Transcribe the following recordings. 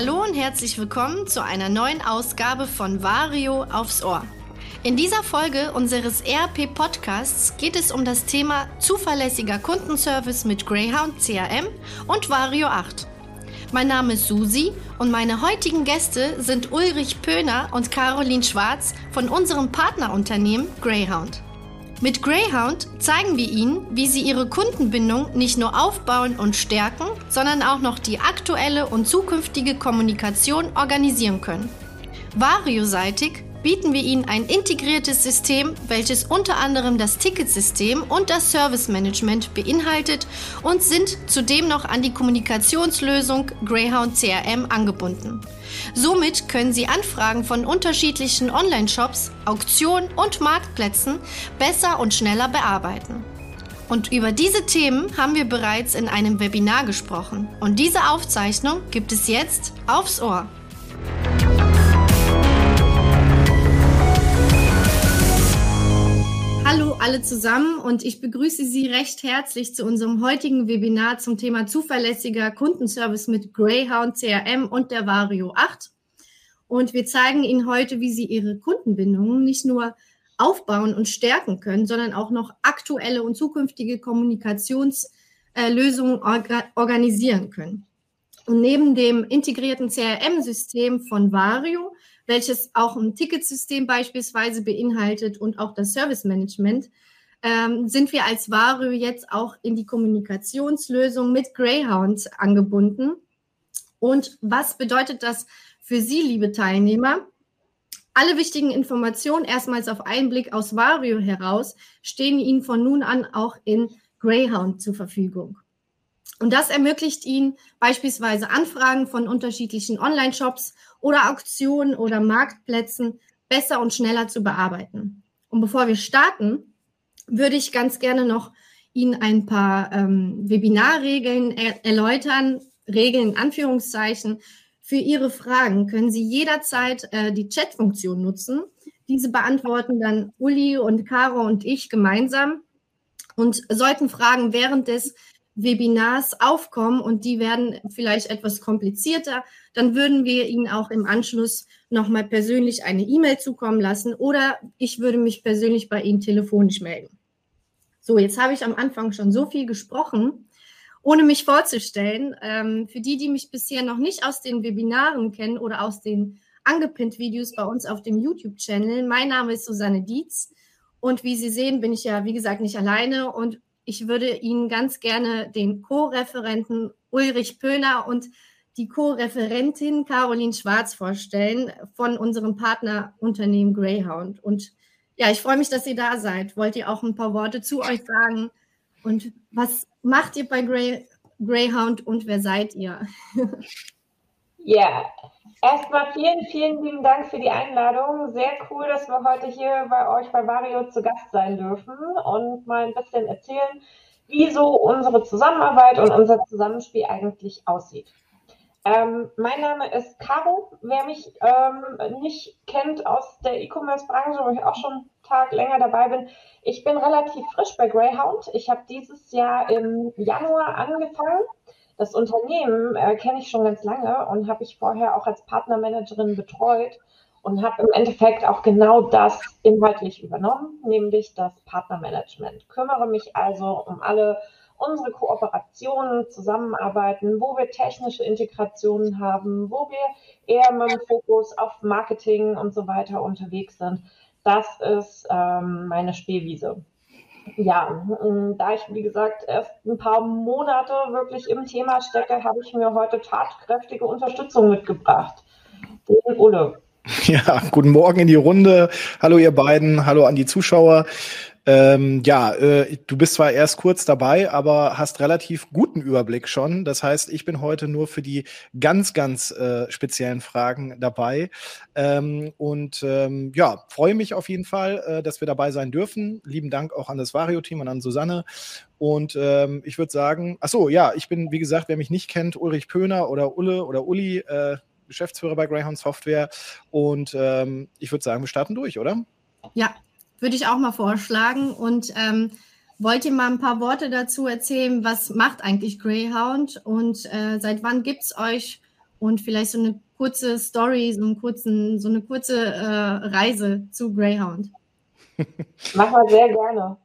Hallo und herzlich willkommen zu einer neuen Ausgabe von Vario aufs Ohr. In dieser Folge unseres ERP Podcasts geht es um das Thema zuverlässiger Kundenservice mit Greyhound CRM und Vario 8. Mein Name ist Susi und meine heutigen Gäste sind Ulrich Pöhner und Caroline Schwarz von unserem Partnerunternehmen Greyhound. Mit Greyhound zeigen wir Ihnen, wie Sie Ihre Kundenbindung nicht nur aufbauen und stärken, sondern auch noch die aktuelle und zukünftige Kommunikation organisieren können. Vario-seitig bieten wir Ihnen ein integriertes System, welches unter anderem das Ticketsystem und das Service Management beinhaltet und sind zudem noch an die Kommunikationslösung Greyhound CRM angebunden. Somit können Sie Anfragen von unterschiedlichen Online-Shops, Auktionen und Marktplätzen besser und schneller bearbeiten. Und über diese Themen haben wir bereits in einem Webinar gesprochen. Und diese Aufzeichnung gibt es jetzt aufs Ohr. Hallo alle zusammen und ich begrüße Sie recht herzlich zu unserem heutigen Webinar zum Thema zuverlässiger Kundenservice mit Greyhound CRM und der Vario 8. Und wir zeigen Ihnen heute, wie Sie Ihre Kundenbindungen nicht nur aufbauen und stärken können, sondern auch noch aktuelle und zukünftige Kommunikationslösungen organisieren können. Und neben dem integrierten CRM-System von Vario welches auch ein Ticketsystem beispielsweise beinhaltet und auch das Service Management, ähm, sind wir als Vario jetzt auch in die Kommunikationslösung mit Greyhound angebunden. Und was bedeutet das für Sie, liebe Teilnehmer? Alle wichtigen Informationen erstmals auf einen Blick aus Vario heraus stehen Ihnen von nun an auch in Greyhound zur Verfügung. Und das ermöglicht Ihnen beispielsweise Anfragen von unterschiedlichen Online-Shops oder Auktionen oder Marktplätzen besser und schneller zu bearbeiten. Und bevor wir starten, würde ich ganz gerne noch Ihnen ein paar ähm, Webinarregeln er erläutern, Regeln in Anführungszeichen. Für Ihre Fragen können Sie jederzeit äh, die Chat-Funktion nutzen. Diese beantworten dann Uli und Caro und ich gemeinsam. Und sollten Fragen während des Webinars aufkommen und die werden vielleicht etwas komplizierter, dann würden wir Ihnen auch im Anschluss nochmal persönlich eine E-Mail zukommen lassen oder ich würde mich persönlich bei Ihnen telefonisch melden. So, jetzt habe ich am Anfang schon so viel gesprochen, ohne mich vorzustellen. Ähm, für die, die mich bisher noch nicht aus den Webinaren kennen oder aus den angepinnt Videos bei uns auf dem YouTube-Channel, mein Name ist Susanne Dietz. Und wie Sie sehen, bin ich ja, wie gesagt, nicht alleine und ich würde Ihnen ganz gerne den Co-Referenten Ulrich Pöhner und die Co-Referentin Caroline Schwarz vorstellen von unserem Partnerunternehmen Greyhound. Und ja, ich freue mich, dass ihr da seid. Wollt ihr auch ein paar Worte zu euch sagen? Und was macht ihr bei Grey, Greyhound und wer seid ihr? Ja, erstmal vielen, vielen lieben Dank für die Einladung. Sehr cool, dass wir heute hier bei euch bei Vario zu Gast sein dürfen und mal ein bisschen erzählen, wie so unsere Zusammenarbeit und unser Zusammenspiel eigentlich aussieht. Ähm, mein Name ist Caro. Wer mich ähm, nicht kennt aus der E-Commerce-Branche, wo ich auch schon einen Tag länger dabei bin, ich bin relativ frisch bei Greyhound. Ich habe dieses Jahr im Januar angefangen. Das Unternehmen äh, kenne ich schon ganz lange und habe ich vorher auch als Partnermanagerin betreut und habe im Endeffekt auch genau das inhaltlich übernommen, nämlich das Partnermanagement. Kümmere mich also um alle unsere Kooperationen, Zusammenarbeiten, wo wir technische Integrationen haben, wo wir eher mit dem Fokus auf Marketing und so weiter unterwegs sind. Das ist ähm, meine Spielwiese. Ja, da ich, wie gesagt, erst ein paar Monate wirklich im Thema stecke, habe ich mir heute tatkräftige Unterstützung mitgebracht. Den Ulle. Ja, guten Morgen in die Runde. Hallo ihr beiden, hallo an die Zuschauer. Ähm, ja, äh, du bist zwar erst kurz dabei, aber hast relativ guten Überblick schon. Das heißt, ich bin heute nur für die ganz, ganz äh, speziellen Fragen dabei. Ähm, und ähm, ja, freue mich auf jeden Fall, äh, dass wir dabei sein dürfen. Lieben Dank auch an das Vario-Team und an Susanne. Und ähm, ich würde sagen, ach so, ja, ich bin, wie gesagt, wer mich nicht kennt, Ulrich Pöhner oder Ulle oder Uli, äh, Geschäftsführer bei Greyhound Software. Und ähm, ich würde sagen, wir starten durch, oder? Ja, würde ich auch mal vorschlagen. Und ähm, wollt ihr mal ein paar Worte dazu erzählen, was macht eigentlich Greyhound und äh, seit wann gibt es euch und vielleicht so eine kurze Story, so, einen kurzen, so eine kurze äh, Reise zu Greyhound. Machen wir sehr gerne.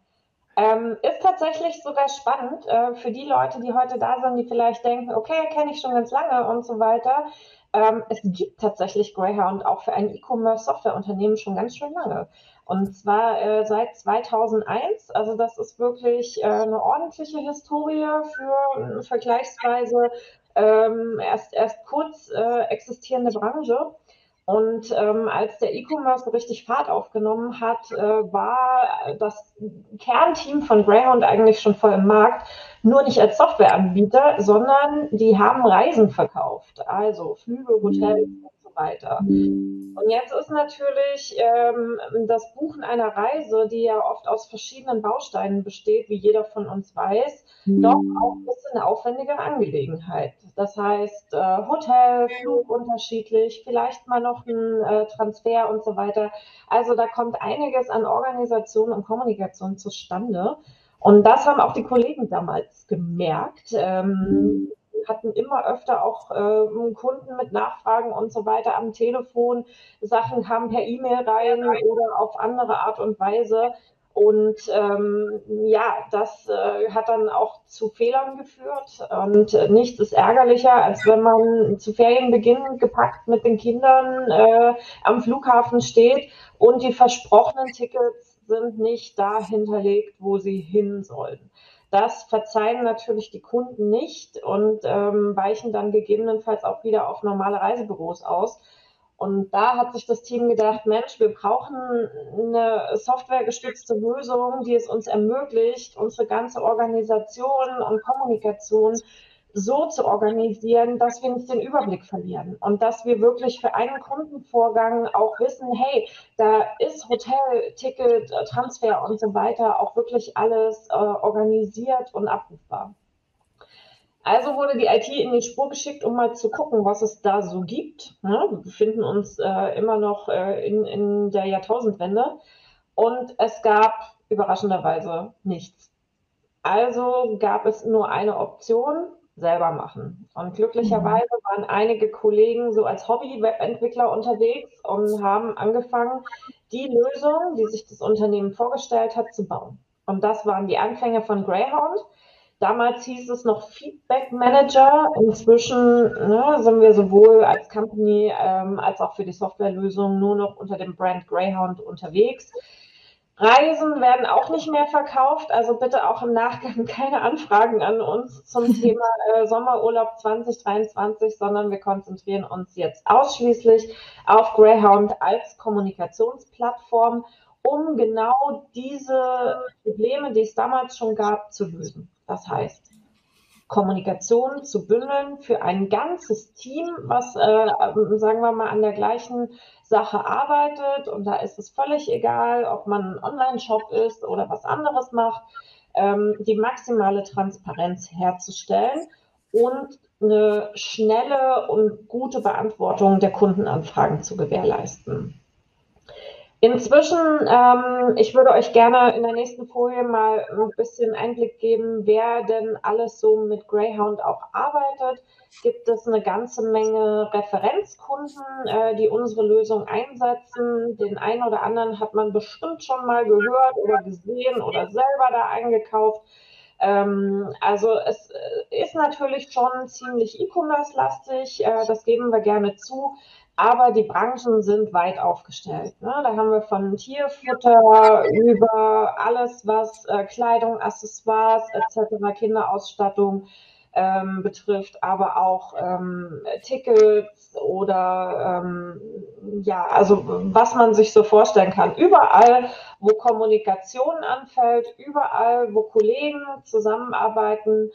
Ähm, ist tatsächlich sogar spannend äh, für die Leute, die heute da sind, die vielleicht denken, okay, kenne ich schon ganz lange und so weiter. Ähm, es gibt tatsächlich Greyhound auch für ein E-Commerce-Softwareunternehmen schon ganz schön lange. Und zwar äh, seit 2001. Also das ist wirklich äh, eine ordentliche Historie für vergleichsweise ähm, erst, erst kurz äh, existierende Branche. Und ähm, als der E-Commerce richtig Fahrt aufgenommen hat, äh, war das Kernteam von Greyhound eigentlich schon voll im Markt, nur nicht als Softwareanbieter, sondern die haben Reisen verkauft, also Flüge, Hotels so weiter. Und jetzt ist natürlich ähm, das Buchen einer Reise, die ja oft aus verschiedenen Bausteinen besteht, wie jeder von uns weiß, doch auch ein bisschen eine aufwendige Angelegenheit. Das heißt, äh, Hotel, Flug unterschiedlich, vielleicht mal noch ein äh, Transfer und so weiter. Also da kommt einiges an Organisation und Kommunikation zustande. Und das haben auch die Kollegen damals gemerkt. Ähm, hatten immer öfter auch äh, Kunden mit Nachfragen und so weiter am Telefon. Sachen kamen per E-Mail rein oder auf andere Art und Weise. Und ähm, ja, das äh, hat dann auch zu Fehlern geführt. Und äh, nichts ist ärgerlicher, als wenn man zu Ferienbeginn gepackt mit den Kindern äh, am Flughafen steht und die versprochenen Tickets sind nicht da hinterlegt, wo sie hin sollen. Das verzeihen natürlich die Kunden nicht und ähm, weichen dann gegebenenfalls auch wieder auf normale Reisebüros aus. Und da hat sich das Team gedacht, Mensch, wir brauchen eine softwaregestützte Lösung, die es uns ermöglicht, unsere ganze Organisation und Kommunikation so zu organisieren, dass wir nicht den Überblick verlieren und dass wir wirklich für einen Kundenvorgang auch wissen, hey, da ist Hotel, Ticket, Transfer und so weiter auch wirklich alles äh, organisiert und abrufbar. Also wurde die IT in die Spur geschickt, um mal zu gucken, was es da so gibt. Ja, wir befinden uns äh, immer noch äh, in, in der Jahrtausendwende und es gab überraschenderweise nichts. Also gab es nur eine Option, selber machen. Und glücklicherweise mhm. waren einige Kollegen so als Hobby-Webentwickler unterwegs und haben angefangen, die Lösung, die sich das Unternehmen vorgestellt hat, zu bauen. Und das waren die Anfänge von Greyhound. Damals hieß es noch Feedback Manager. Inzwischen ne, sind wir sowohl als Company ähm, als auch für die Softwarelösung nur noch unter dem Brand Greyhound unterwegs. Reisen werden auch nicht mehr verkauft, also bitte auch im Nachgang keine Anfragen an uns zum Thema äh, Sommerurlaub 2023, sondern wir konzentrieren uns jetzt ausschließlich auf Greyhound als Kommunikationsplattform, um genau diese Probleme, die es damals schon gab, zu lösen. Das heißt, Kommunikation zu bündeln für ein ganzes Team, was, äh, sagen wir mal, an der gleichen Sache arbeitet. Und da ist es völlig egal, ob man ein Online-Shop ist oder was anderes macht, ähm, die maximale Transparenz herzustellen und eine schnelle und gute Beantwortung der Kundenanfragen zu gewährleisten. Inzwischen, ähm, ich würde euch gerne in der nächsten Folie mal ein bisschen Einblick geben, wer denn alles so mit Greyhound auch arbeitet. Gibt es eine ganze Menge Referenzkunden, äh, die unsere Lösung einsetzen. Den einen oder anderen hat man bestimmt schon mal gehört oder gesehen oder selber da eingekauft. Ähm, also es äh, ist natürlich schon ziemlich E-Commerce-lastig, äh, das geben wir gerne zu. Aber die Branchen sind weit aufgestellt. Ne? Da haben wir von Tierfutter über alles, was äh, Kleidung, Accessoires etc., Kinderausstattung ähm, betrifft, aber auch ähm, Tickets oder ähm, ja, also was man sich so vorstellen kann. Überall, wo Kommunikation anfällt, überall, wo Kollegen zusammenarbeiten,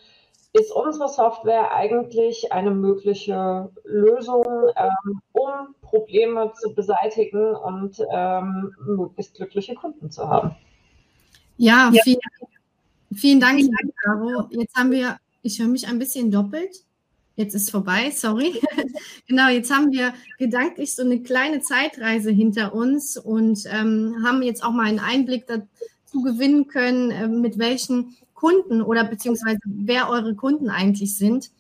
ist unsere Software eigentlich eine mögliche Lösung, ähm, um Probleme zu beseitigen und ähm, möglichst glückliche Kunden zu haben. Ja, ja. Vielen, vielen Dank, Caro. Jetzt haben wir, ich höre mich ein bisschen doppelt. Jetzt ist vorbei, sorry. genau, jetzt haben wir gedanklich so eine kleine Zeitreise hinter uns und ähm, haben jetzt auch mal einen Einblick dazu gewinnen können, äh, mit welchen Kunden oder beziehungsweise wer eure Kunden eigentlich sind.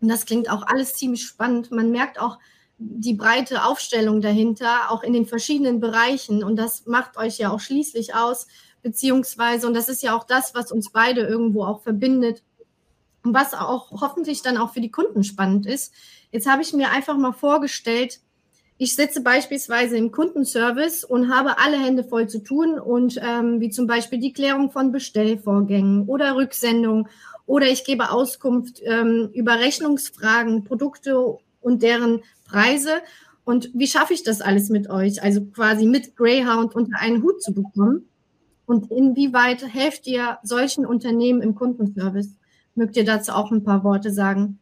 Und das klingt auch alles ziemlich spannend. Man merkt auch die breite Aufstellung dahinter, auch in den verschiedenen Bereichen. Und das macht euch ja auch schließlich aus, beziehungsweise, und das ist ja auch das, was uns beide irgendwo auch verbindet, und was auch hoffentlich dann auch für die Kunden spannend ist. Jetzt habe ich mir einfach mal vorgestellt, ich sitze beispielsweise im Kundenservice und habe alle Hände voll zu tun und ähm, wie zum Beispiel die Klärung von Bestellvorgängen oder Rücksendung oder ich gebe Auskunft ähm, über Rechnungsfragen, Produkte und deren Preise. Und wie schaffe ich das alles mit euch? Also quasi mit Greyhound unter einen Hut zu bekommen. Und inwieweit helft ihr solchen Unternehmen im Kundenservice? Mögt ihr dazu auch ein paar Worte sagen?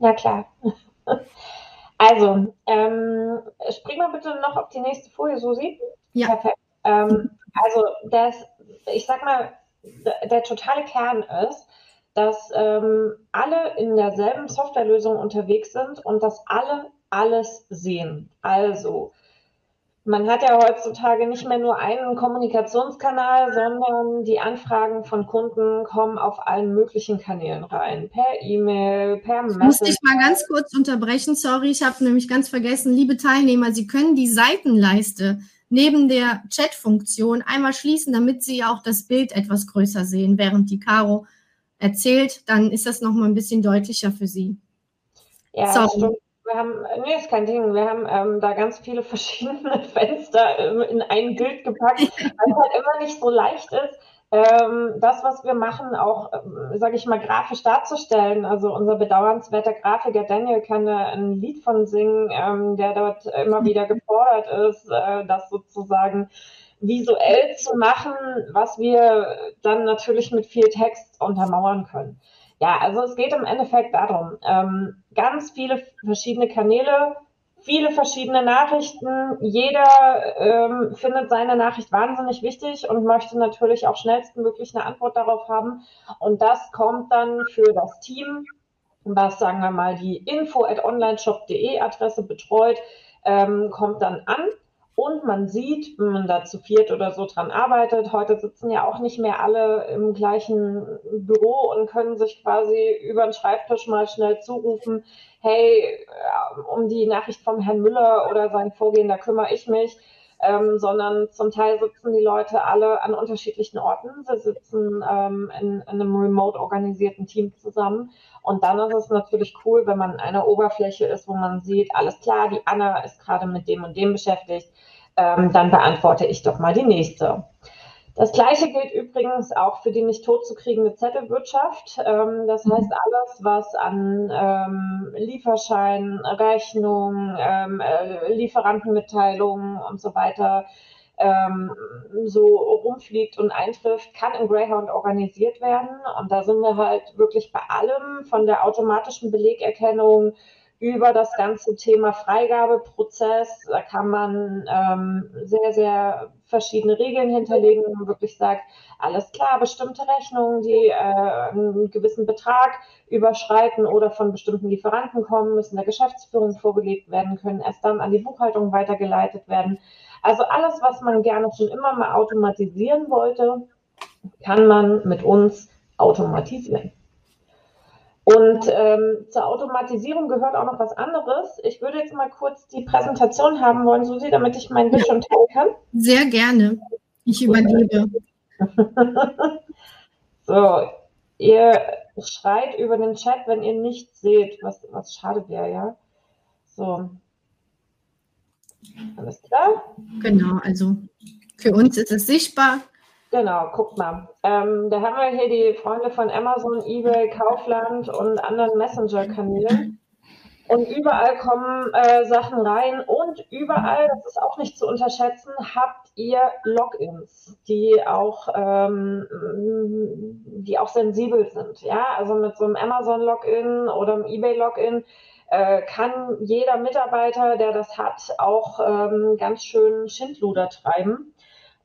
Ja, klar. Also, ähm, spring mal bitte noch auf die nächste Folie, Susi. Ja. Perfekt. Ähm, also, das, ich sag mal, der totale Kern ist, dass ähm, alle in derselben Softwarelösung unterwegs sind und dass alle alles sehen. Also, man hat ja heutzutage nicht mehr nur einen Kommunikationskanal, sondern die Anfragen von Kunden kommen auf allen möglichen Kanälen rein. Per E-Mail, per Messenger. Muss ich mal ganz kurz unterbrechen, sorry, ich habe nämlich ganz vergessen. Liebe Teilnehmer, Sie können die Seitenleiste neben der Chat-Funktion einmal schließen, damit Sie auch das Bild etwas größer sehen, während die Caro erzählt. Dann ist das nochmal ein bisschen deutlicher für Sie. Ja, Sorry. stimmt. Wir haben, nee, ist kein Ding. Wir haben ähm, da ganz viele verschiedene Fenster ähm, in ein Bild gepackt, weil es halt immer nicht so leicht ist, ähm, das, was wir machen, auch, ähm, sage ich mal, grafisch darzustellen. Also unser bedauernswerter Grafiker Daniel kann da ein Lied von singen, ähm, der dort immer wieder gefordert ist, äh, das sozusagen visuell zu machen, was wir dann natürlich mit viel Text untermauern können. Ja, also es geht im Endeffekt darum, ähm, ganz viele verschiedene Kanäle, viele verschiedene Nachrichten. Jeder ähm, findet seine Nachricht wahnsinnig wichtig und möchte natürlich auch schnellstmöglich eine Antwort darauf haben. Und das kommt dann für das Team, was sagen wir mal die info at onlineshop.de Adresse betreut, ähm, kommt dann an. Und man sieht, wenn man da zu viert oder so dran arbeitet, heute sitzen ja auch nicht mehr alle im gleichen Büro und können sich quasi über den Schreibtisch mal schnell zurufen, hey, um die Nachricht vom Herrn Müller oder sein Vorgehen, da kümmere ich mich. Ähm, sondern zum Teil sitzen die Leute alle an unterschiedlichen Orten. Sie sitzen ähm, in, in, einem remote organisierten Team zusammen. Und dann ist es natürlich cool, wenn man in einer Oberfläche ist, wo man sieht, alles klar, die Anna ist gerade mit dem und dem beschäftigt. Ähm, dann beantworte ich doch mal die nächste. Das gleiche gilt übrigens auch für die nicht totzukriegende Zettelwirtschaft. Ähm, das mhm. heißt, alles, was an ähm, Lieferschein, Rechnung, ähm, äh, Lieferantenmitteilungen und so weiter ähm, so rumfliegt und eintrifft, kann in Greyhound organisiert werden. Und da sind wir halt wirklich bei allem, von der automatischen Belegerkennung über das ganze Thema Freigabeprozess. Da kann man ähm, sehr, sehr verschiedene Regeln hinterlegen, wo man wirklich sagt, alles klar, bestimmte Rechnungen, die äh, einen gewissen Betrag überschreiten oder von bestimmten Lieferanten kommen, müssen der Geschäftsführung vorgelegt werden, können erst dann an die Buchhaltung weitergeleitet werden. Also alles, was man gerne schon immer mal automatisieren wollte, kann man mit uns automatisieren. Und ähm, zur Automatisierung gehört auch noch was anderes. Ich würde jetzt mal kurz die Präsentation haben wollen, Susi, damit ich mein Bildschirm teilen kann. Sehr gerne. Ich übergebe. so, ihr schreit über den Chat, wenn ihr nichts seht, was, was schade wäre, ja. So. Alles klar? Genau, also für uns ist es sichtbar. Genau, guck mal. Ähm, da haben wir hier die Freunde von Amazon, eBay, Kaufland und anderen Messenger-Kanälen. Und überall kommen äh, Sachen rein und überall, das ist auch nicht zu unterschätzen, habt ihr Logins, die auch, ähm, die auch sensibel sind. Ja, also mit so einem Amazon-Login oder einem eBay-Login äh, kann jeder Mitarbeiter, der das hat, auch ähm, ganz schön Schindluder treiben.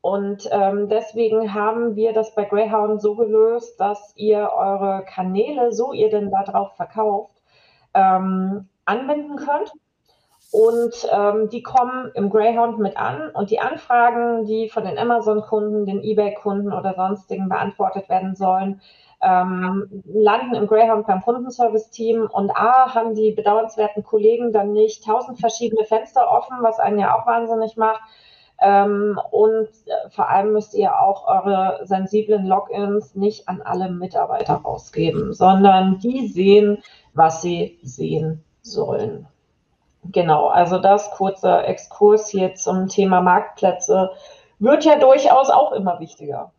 Und ähm, deswegen haben wir das bei Greyhound so gelöst, dass ihr eure Kanäle, so ihr denn darauf verkauft, ähm, anwenden könnt. Und ähm, die kommen im Greyhound mit an und die Anfragen, die von den Amazon-Kunden, den eBay-Kunden oder sonstigen beantwortet werden sollen, ähm, landen im Greyhound beim Kundenservice-Team und A, haben die bedauernswerten Kollegen dann nicht tausend verschiedene Fenster offen, was einen ja auch wahnsinnig macht. Ähm, und äh, vor allem müsst ihr auch eure sensiblen Logins nicht an alle Mitarbeiter rausgeben, sondern die sehen, was sie sehen sollen. Genau, also das kurzer Exkurs hier zum Thema Marktplätze wird ja durchaus auch immer wichtiger.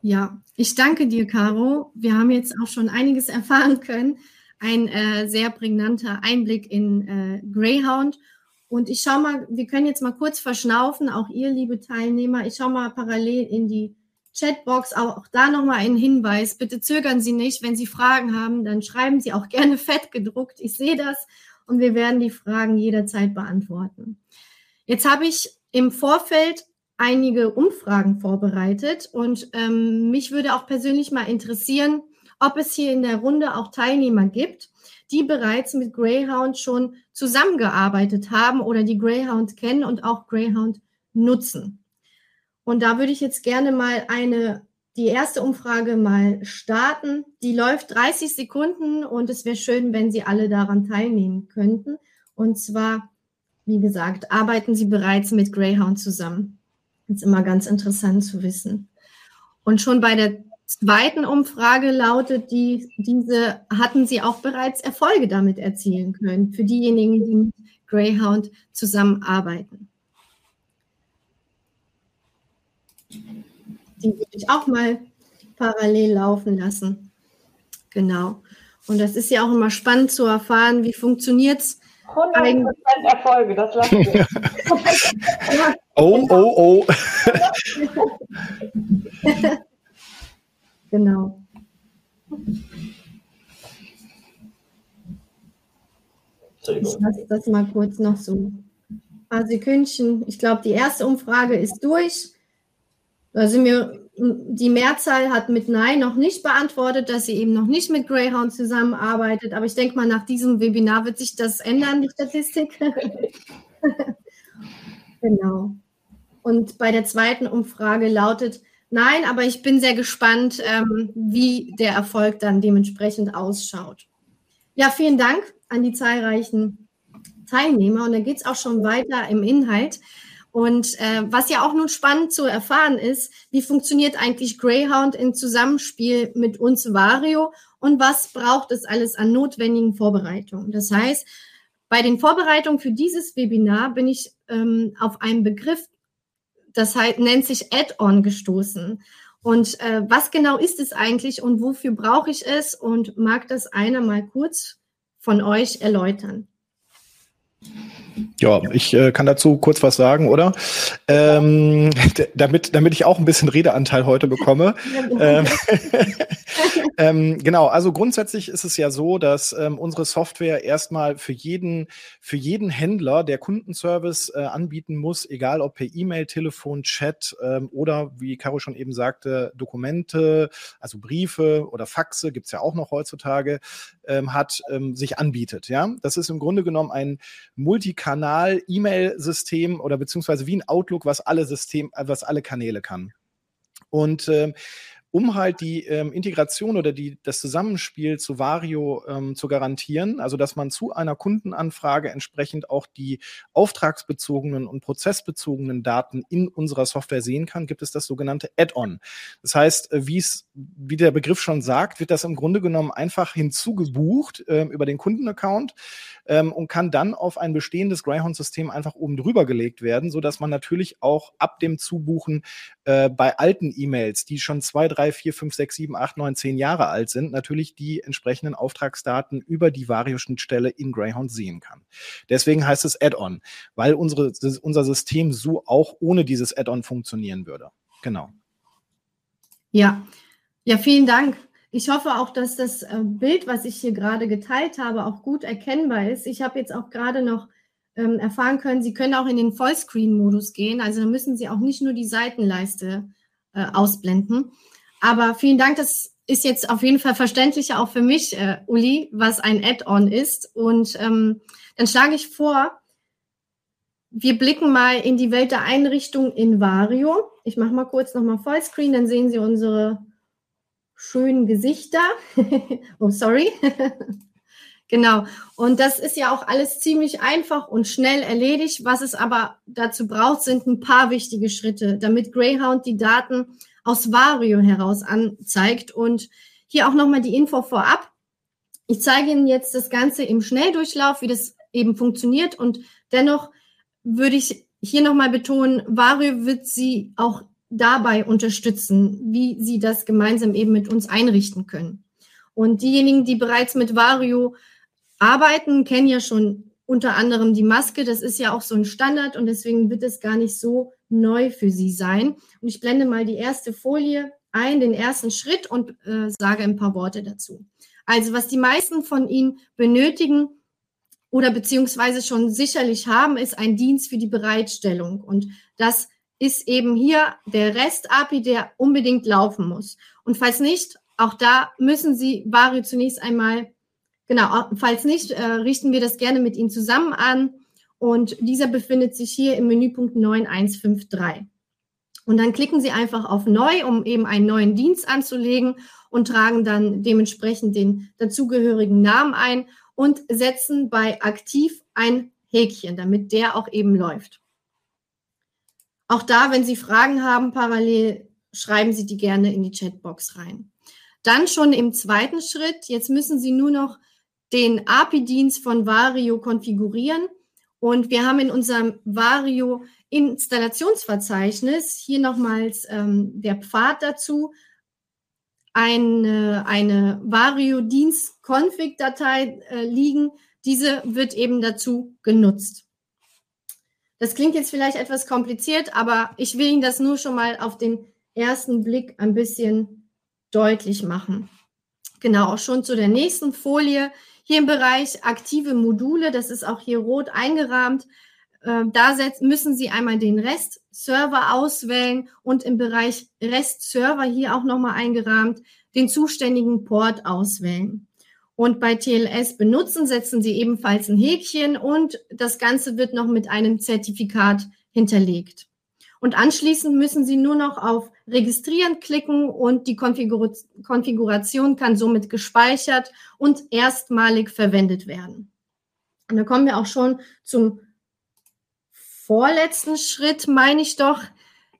Ja, ich danke dir, Caro. Wir haben jetzt auch schon einiges erfahren können. Ein äh, sehr prägnanter Einblick in äh, Greyhound. Und ich schaue mal, wir können jetzt mal kurz verschnaufen, auch ihr, liebe Teilnehmer. Ich schaue mal parallel in die Chatbox, auch da nochmal ein Hinweis. Bitte zögern Sie nicht. Wenn Sie Fragen haben, dann schreiben Sie auch gerne fett gedruckt. Ich sehe das und wir werden die Fragen jederzeit beantworten. Jetzt habe ich im Vorfeld einige Umfragen vorbereitet und ähm, mich würde auch persönlich mal interessieren, ob es hier in der Runde auch Teilnehmer gibt, die bereits mit Greyhound schon zusammengearbeitet haben oder die Greyhound kennen und auch Greyhound nutzen. Und da würde ich jetzt gerne mal eine, die erste Umfrage mal starten. Die läuft 30 Sekunden und es wäre schön, wenn Sie alle daran teilnehmen könnten. Und zwar, wie gesagt, arbeiten Sie bereits mit Greyhound zusammen. Das ist immer ganz interessant zu wissen. Und schon bei der zweiten Umfrage lautet die, diese, hatten Sie auch bereits Erfolge damit erzielen können, für diejenigen, die mit Greyhound zusammenarbeiten. Die würde ich auch mal parallel laufen lassen. Genau. Und das ist ja auch immer spannend zu erfahren, wie funktioniert es 100% Erfolge, das lassen wir. oh, oh, oh. genau. Ich lasse das mal kurz noch so ein paar Sekündchen. Ich glaube, die erste Umfrage ist durch. Da sind wir die Mehrzahl hat mit Nein noch nicht beantwortet, dass sie eben noch nicht mit Greyhound zusammenarbeitet. Aber ich denke mal, nach diesem Webinar wird sich das ändern, die Statistik. genau. Und bei der zweiten Umfrage lautet Nein, aber ich bin sehr gespannt, ähm, wie der Erfolg dann dementsprechend ausschaut. Ja, vielen Dank an die zahlreichen Teilnehmer. Und da geht es auch schon weiter im Inhalt. Und äh, was ja auch nun spannend zu erfahren ist, wie funktioniert eigentlich Greyhound im Zusammenspiel mit uns Vario und was braucht es alles an notwendigen Vorbereitungen. Das heißt, bei den Vorbereitungen für dieses Webinar bin ich ähm, auf einen Begriff, das heißt, nennt sich Add-on gestoßen. Und äh, was genau ist es eigentlich und wofür brauche ich es? Und mag das einer mal kurz von euch erläutern? Ja, ich äh, kann dazu kurz was sagen, oder? Ähm, damit, damit ich auch ein bisschen Redeanteil heute bekomme. ähm, ähm, genau, also grundsätzlich ist es ja so, dass ähm, unsere Software erstmal für jeden, für jeden Händler, der Kundenservice äh, anbieten muss, egal ob per E-Mail, Telefon, Chat ähm, oder wie Caro schon eben sagte, Dokumente, also Briefe oder Faxe, gibt's ja auch noch heutzutage, ähm, hat, sich anbietet. Ja, Das ist im Grunde genommen ein Multikanal-E-Mail-System oder beziehungsweise wie ein Outlook, was alle System, äh, was alle Kanäle kann. Und ähm, um halt die ähm, Integration oder die, das Zusammenspiel zu Vario ähm, zu garantieren, also dass man zu einer Kundenanfrage entsprechend auch die auftragsbezogenen und prozessbezogenen Daten in unserer Software sehen kann, gibt es das sogenannte Add-on. Das heißt, äh, wie es, wie der Begriff schon sagt, wird das im Grunde genommen einfach hinzugebucht äh, über den Kundenaccount ähm, und kann dann auf ein bestehendes Greyhound-System einfach oben drüber gelegt werden, so dass man natürlich auch ab dem Zubuchen äh, bei alten E-Mails, die schon zwei, drei, vier, fünf, sechs, sieben, acht, neun, zehn Jahre alt sind, natürlich die entsprechenden Auftragsdaten über die Vario-Schnittstelle in Greyhound sehen kann. Deswegen heißt es Add-on, weil unsere, unser System so auch ohne dieses Add-on funktionieren würde. Genau. Ja, ja, vielen Dank. Ich hoffe auch, dass das äh, Bild, was ich hier gerade geteilt habe, auch gut erkennbar ist. Ich habe jetzt auch gerade noch ähm, erfahren können, Sie können auch in den Vollscreen-Modus gehen. Also da müssen Sie auch nicht nur die Seitenleiste äh, ausblenden. Aber vielen Dank, das ist jetzt auf jeden Fall verständlicher auch für mich, äh, Uli, was ein Add-on ist. Und ähm, dann schlage ich vor, wir blicken mal in die Welt der Einrichtung in Vario. Ich mache mal kurz nochmal Vollscreen, dann sehen Sie unsere schönen Gesichter. oh, sorry. genau. Und das ist ja auch alles ziemlich einfach und schnell erledigt. Was es aber dazu braucht, sind ein paar wichtige Schritte, damit Greyhound die Daten aus Vario heraus anzeigt. Und hier auch nochmal die Info vorab. Ich zeige Ihnen jetzt das Ganze im Schnelldurchlauf, wie das eben funktioniert. Und dennoch würde ich hier nochmal betonen, Vario wird Sie auch dabei unterstützen, wie Sie das gemeinsam eben mit uns einrichten können. Und diejenigen, die bereits mit Vario arbeiten, kennen ja schon unter anderem die Maske. Das ist ja auch so ein Standard und deswegen wird es gar nicht so neu für Sie sein. Und ich blende mal die erste Folie ein, den ersten Schritt und äh, sage ein paar Worte dazu. Also was die meisten von Ihnen benötigen oder beziehungsweise schon sicherlich haben, ist ein Dienst für die Bereitstellung. Und das ist eben hier der REST-API, der unbedingt laufen muss. Und falls nicht, auch da müssen Sie Vario zunächst einmal, genau, falls nicht, äh, richten wir das gerne mit Ihnen zusammen an. Und dieser befindet sich hier im Menüpunkt 9153. Und dann klicken Sie einfach auf Neu, um eben einen neuen Dienst anzulegen und tragen dann dementsprechend den dazugehörigen Namen ein und setzen bei Aktiv ein Häkchen, damit der auch eben läuft. Auch da, wenn Sie Fragen haben, parallel schreiben Sie die gerne in die Chatbox rein. Dann schon im zweiten Schritt, jetzt müssen Sie nur noch den API-Dienst von Vario konfigurieren. Und wir haben in unserem Vario Installationsverzeichnis hier nochmals ähm, der Pfad dazu, eine, eine Vario-Dienst-Config-Datei äh, liegen. Diese wird eben dazu genutzt. Das klingt jetzt vielleicht etwas kompliziert, aber ich will Ihnen das nur schon mal auf den ersten Blick ein bisschen deutlich machen. Genau, auch schon zu der nächsten Folie. Hier im Bereich aktive Module, das ist auch hier rot eingerahmt. Äh, da müssen Sie einmal den REST-Server auswählen und im Bereich REST-Server hier auch nochmal eingerahmt den zuständigen Port auswählen. Und bei TLS benutzen setzen Sie ebenfalls ein Häkchen und das Ganze wird noch mit einem Zertifikat hinterlegt. Und anschließend müssen Sie nur noch auf Registrieren klicken und die Konfiguration kann somit gespeichert und erstmalig verwendet werden. Und da kommen wir auch schon zum vorletzten Schritt, meine ich doch.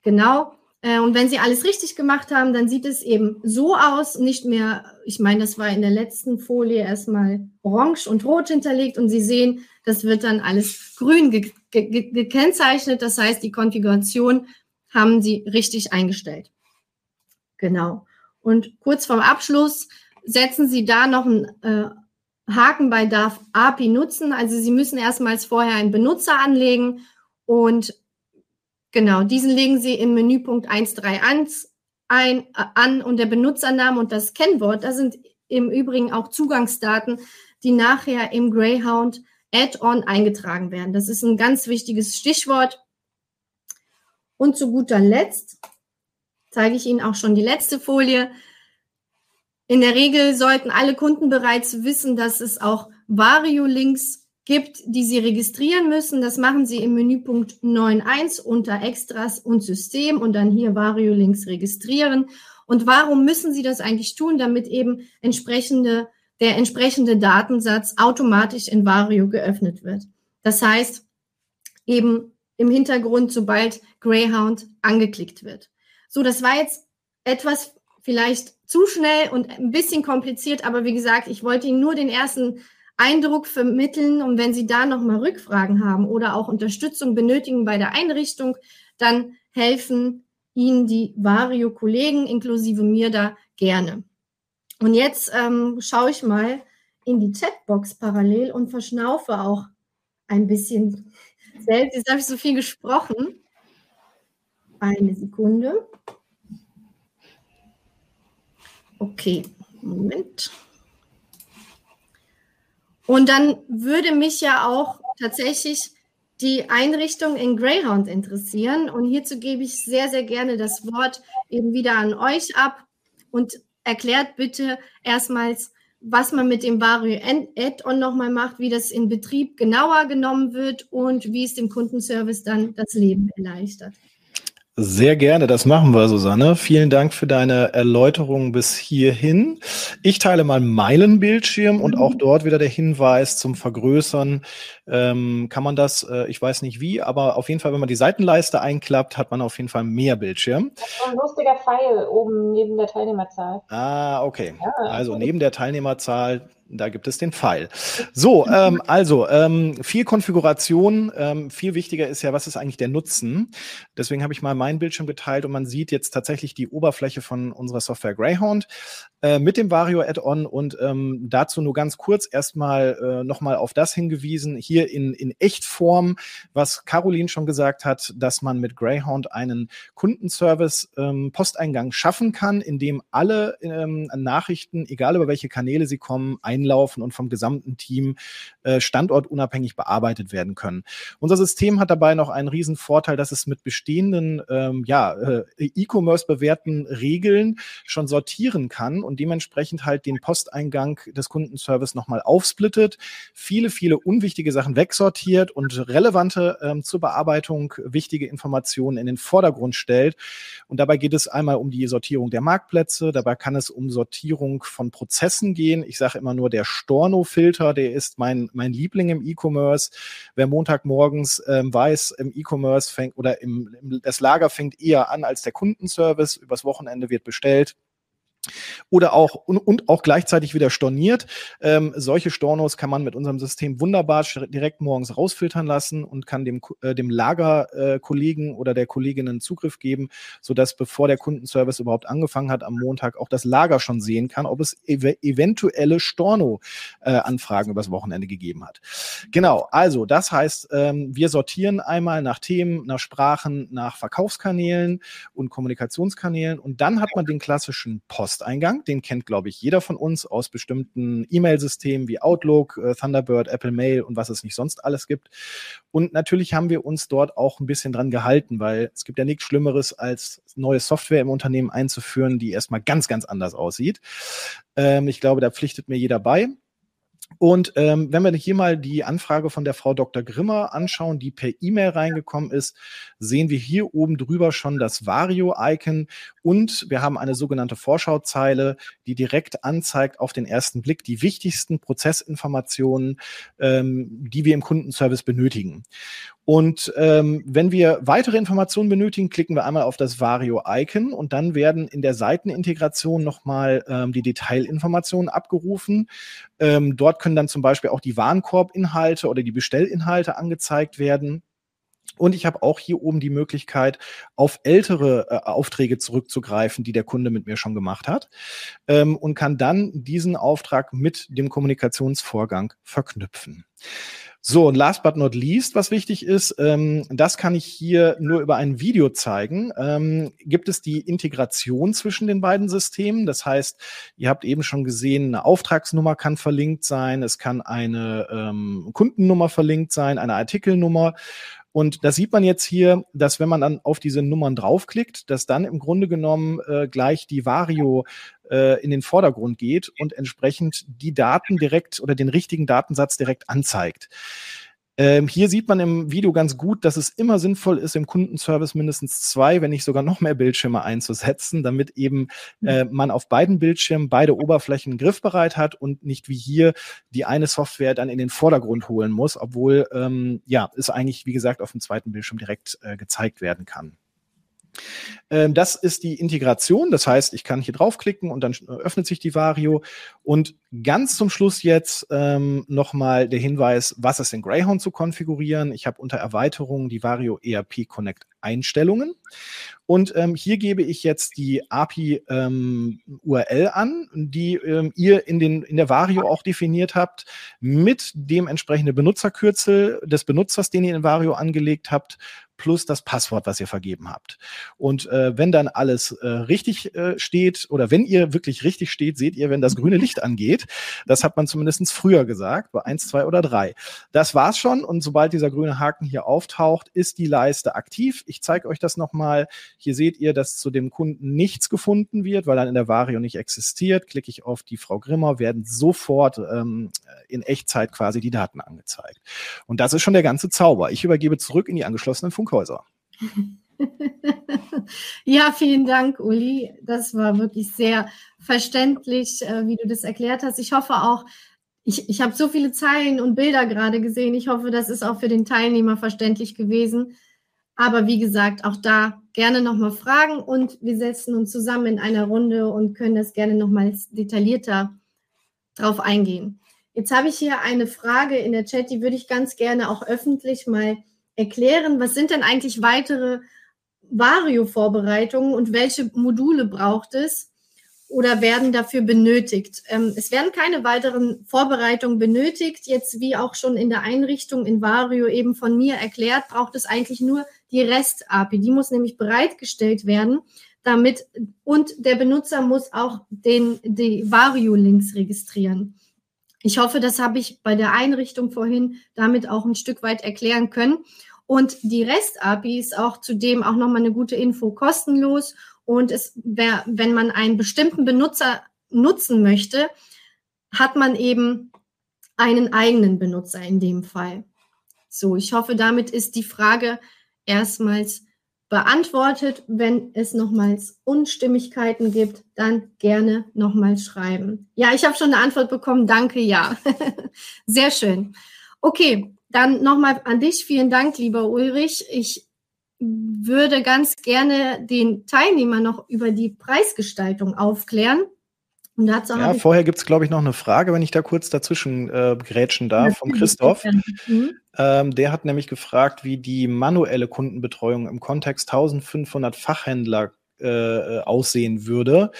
Genau. Äh, und wenn Sie alles richtig gemacht haben, dann sieht es eben so aus, nicht mehr, ich meine, das war in der letzten Folie erstmal orange und rot hinterlegt und Sie sehen, das wird dann alles grün ge ge gekennzeichnet. Das heißt, die Konfiguration haben Sie richtig eingestellt. Genau. Und kurz vorm Abschluss setzen Sie da noch einen äh, Haken bei darf API nutzen. Also Sie müssen erstmals vorher einen Benutzer anlegen und genau, diesen legen Sie im Menüpunkt 131 ein, äh, an und der Benutzername und das Kennwort, das sind im Übrigen auch Zugangsdaten, die nachher im Greyhound Add-on eingetragen werden. Das ist ein ganz wichtiges Stichwort. Und zu guter Letzt zeige ich Ihnen auch schon die letzte Folie. In der Regel sollten alle Kunden bereits wissen, dass es auch Vario-Links gibt, die Sie registrieren müssen. Das machen Sie im Menüpunkt 9.1 unter Extras und System und dann hier Vario Links registrieren. Und warum müssen Sie das eigentlich tun? Damit eben entsprechende, der entsprechende Datensatz automatisch in Vario geöffnet wird. Das heißt, eben im Hintergrund, sobald Greyhound angeklickt wird. So, das war jetzt etwas vielleicht zu schnell und ein bisschen kompliziert, aber wie gesagt, ich wollte Ihnen nur den ersten Eindruck vermitteln. Und wenn Sie da nochmal Rückfragen haben oder auch Unterstützung benötigen bei der Einrichtung, dann helfen Ihnen die Vario-Kollegen inklusive mir da gerne. Und jetzt ähm, schaue ich mal in die Chatbox parallel und verschnaufe auch ein bisschen selbst. Jetzt habe ich so viel gesprochen. Eine Sekunde. Okay, Moment. Und dann würde mich ja auch tatsächlich die Einrichtung in Greyhound interessieren. Und hierzu gebe ich sehr, sehr gerne das Wort eben wieder an euch ab und erklärt bitte erstmals, was man mit dem Vario Add-on nochmal macht, wie das in Betrieb genauer genommen wird und wie es dem Kundenservice dann das Leben erleichtert. Sehr gerne, das machen wir, Susanne. Vielen Dank für deine Erläuterung bis hierhin. Ich teile mal meinen Bildschirm und auch mhm. dort wieder der Hinweis zum Vergrößern. Ähm, kann man das, äh, ich weiß nicht wie, aber auf jeden Fall, wenn man die Seitenleiste einklappt, hat man auf jeden Fall mehr Bildschirm. Das ist ein lustiger Pfeil oben neben der Teilnehmerzahl. Ah, okay. Ja, also neben der Teilnehmerzahl da gibt es den Pfeil. So, ähm, also ähm, viel Konfiguration. Ähm, viel wichtiger ist ja, was ist eigentlich der Nutzen? Deswegen habe ich mal meinen Bildschirm geteilt und man sieht jetzt tatsächlich die Oberfläche von unserer Software Greyhound äh, mit dem Vario Add-on und ähm, dazu nur ganz kurz erstmal äh, nochmal auf das hingewiesen, hier in, in Echtform, was Caroline schon gesagt hat, dass man mit Greyhound einen Kundenservice ähm, Posteingang schaffen kann, in dem alle ähm, Nachrichten, egal über welche Kanäle sie kommen, einlaufen und vom gesamten Team äh, standortunabhängig bearbeitet werden können. Unser System hat dabei noch einen riesen Vorteil, dass es mit bestehenden ähm, ja, äh, E-Commerce bewährten Regeln schon sortieren kann und dementsprechend halt den Posteingang des Kundenservice nochmal aufsplittet, viele, viele unwichtige Sachen wegsortiert und relevante ähm, zur Bearbeitung wichtige Informationen in den Vordergrund stellt. Und dabei geht es einmal um die Sortierung der Marktplätze, dabei kann es um Sortierung von Prozessen gehen. Ich sage immer nur der Storno-Filter, der ist mein, mein Liebling im E-Commerce. Wer Montagmorgens ähm, weiß, im E-Commerce fängt oder im, im, das Lager fängt eher an als der Kundenservice. Übers Wochenende wird bestellt oder auch und, und, auch gleichzeitig wieder storniert. Ähm, solche Stornos kann man mit unserem System wunderbar direkt morgens rausfiltern lassen und kann dem, äh, dem Lagerkollegen äh, oder der Kolleginnen Zugriff geben, sodass bevor der Kundenservice überhaupt angefangen hat am Montag auch das Lager schon sehen kann, ob es ev eventuelle Storno-Anfragen äh, übers Wochenende gegeben hat. Genau, also das heißt, ähm, wir sortieren einmal nach Themen, nach Sprachen, nach Verkaufskanälen und Kommunikationskanälen und dann hat man den klassischen Post. Posteingang. Den kennt, glaube ich, jeder von uns aus bestimmten E-Mail-Systemen wie Outlook, äh, Thunderbird, Apple Mail und was es nicht sonst alles gibt. Und natürlich haben wir uns dort auch ein bisschen dran gehalten, weil es gibt ja nichts Schlimmeres, als neue Software im Unternehmen einzuführen, die erstmal ganz, ganz anders aussieht. Ähm, ich glaube, da pflichtet mir jeder bei. Und ähm, wenn wir hier mal die Anfrage von der Frau Dr. Grimmer anschauen, die per E-Mail reingekommen ist, sehen wir hier oben drüber schon das Vario-Icon und wir haben eine sogenannte Vorschauzeile, die direkt anzeigt auf den ersten Blick die wichtigsten Prozessinformationen, ähm, die wir im Kundenservice benötigen. Und ähm, wenn wir weitere Informationen benötigen, klicken wir einmal auf das Vario-Icon und dann werden in der Seitenintegration nochmal ähm, die Detailinformationen abgerufen. Ähm, dort können dann zum Beispiel auch die Warenkorbinhalte oder die Bestellinhalte angezeigt werden. Und ich habe auch hier oben die Möglichkeit, auf ältere äh, Aufträge zurückzugreifen, die der Kunde mit mir schon gemacht hat, ähm, und kann dann diesen Auftrag mit dem Kommunikationsvorgang verknüpfen. So, und last but not least, was wichtig ist, ähm, das kann ich hier nur über ein Video zeigen, ähm, gibt es die Integration zwischen den beiden Systemen. Das heißt, ihr habt eben schon gesehen, eine Auftragsnummer kann verlinkt sein, es kann eine ähm, Kundennummer verlinkt sein, eine Artikelnummer. Und das sieht man jetzt hier, dass wenn man dann auf diese Nummern draufklickt, dass dann im Grunde genommen äh, gleich die Vario äh, in den Vordergrund geht und entsprechend die Daten direkt oder den richtigen Datensatz direkt anzeigt. Ähm, hier sieht man im Video ganz gut, dass es immer sinnvoll ist, im Kundenservice mindestens zwei, wenn nicht sogar noch mehr Bildschirme einzusetzen, damit eben mhm. äh, man auf beiden Bildschirmen beide Oberflächen griffbereit hat und nicht wie hier die eine Software dann in den Vordergrund holen muss, obwohl ähm, ja es eigentlich, wie gesagt, auf dem zweiten Bildschirm direkt äh, gezeigt werden kann. Ähm, das ist die Integration. Das heißt, ich kann hier draufklicken und dann öffnet sich die Vario. Und ganz zum Schluss jetzt ähm, nochmal der Hinweis, was ist in Greyhound zu konfigurieren. Ich habe unter Erweiterungen die Vario ERP Connect Einstellungen. Und ähm, hier gebe ich jetzt die API ähm, an, die ähm, ihr in, den, in der Vario auch definiert habt, mit dem entsprechenden Benutzerkürzel des Benutzers, den ihr in Vario angelegt habt plus das Passwort, was ihr vergeben habt. Und äh, wenn dann alles äh, richtig äh, steht oder wenn ihr wirklich richtig steht, seht ihr, wenn das grüne Licht angeht. Das hat man zumindest früher gesagt, bei eins, zwei oder drei. Das war's schon und sobald dieser grüne Haken hier auftaucht, ist die Leiste aktiv. Ich zeige euch das nochmal. Hier seht ihr, dass zu dem Kunden nichts gefunden wird, weil dann in der Vario nicht existiert. Klicke ich auf die Frau Grimmer, werden sofort ähm, in Echtzeit quasi die Daten angezeigt. Und das ist schon der ganze Zauber. Ich übergebe zurück in die angeschlossenen Funkhäuser. ja, vielen Dank, Uli. Das war wirklich sehr verständlich, äh, wie du das erklärt hast. Ich hoffe auch, ich, ich habe so viele Zeilen und Bilder gerade gesehen. Ich hoffe, das ist auch für den Teilnehmer verständlich gewesen. Aber wie gesagt, auch da gerne nochmal fragen und wir setzen uns zusammen in einer Runde und können das gerne nochmal detaillierter drauf eingehen. Jetzt habe ich hier eine Frage in der Chat, die würde ich ganz gerne auch öffentlich mal erklären. Was sind denn eigentlich weitere Vario-Vorbereitungen und welche Module braucht es oder werden dafür benötigt? Ähm, es werden keine weiteren Vorbereitungen benötigt. Jetzt, wie auch schon in der Einrichtung in Vario eben von mir erklärt, braucht es eigentlich nur die REST-API. Die muss nämlich bereitgestellt werden, damit und der Benutzer muss auch den, die Vario-Links registrieren. Ich hoffe, das habe ich bei der Einrichtung vorhin damit auch ein Stück weit erklären können. Und die REST-API ist auch zudem auch nochmal eine gute Info kostenlos. Und es wär, wenn man einen bestimmten Benutzer nutzen möchte, hat man eben einen eigenen Benutzer in dem Fall. So, ich hoffe, damit ist die Frage erstmals beantwortet. Wenn es nochmals Unstimmigkeiten gibt, dann gerne nochmals schreiben. Ja, ich habe schon eine Antwort bekommen. Danke, ja. Sehr schön. Okay, dann nochmal an dich. Vielen Dank, lieber Ulrich. Ich würde ganz gerne den Teilnehmer noch über die Preisgestaltung aufklären. Und dazu ja, vorher gibt es, glaube ich, noch eine Frage, wenn ich da kurz dazwischen äh, grätschen darf, vom Christoph. Mhm. Ähm, der hat nämlich gefragt, wie die manuelle Kundenbetreuung im Kontext 1500 Fachhändler äh, aussehen würde.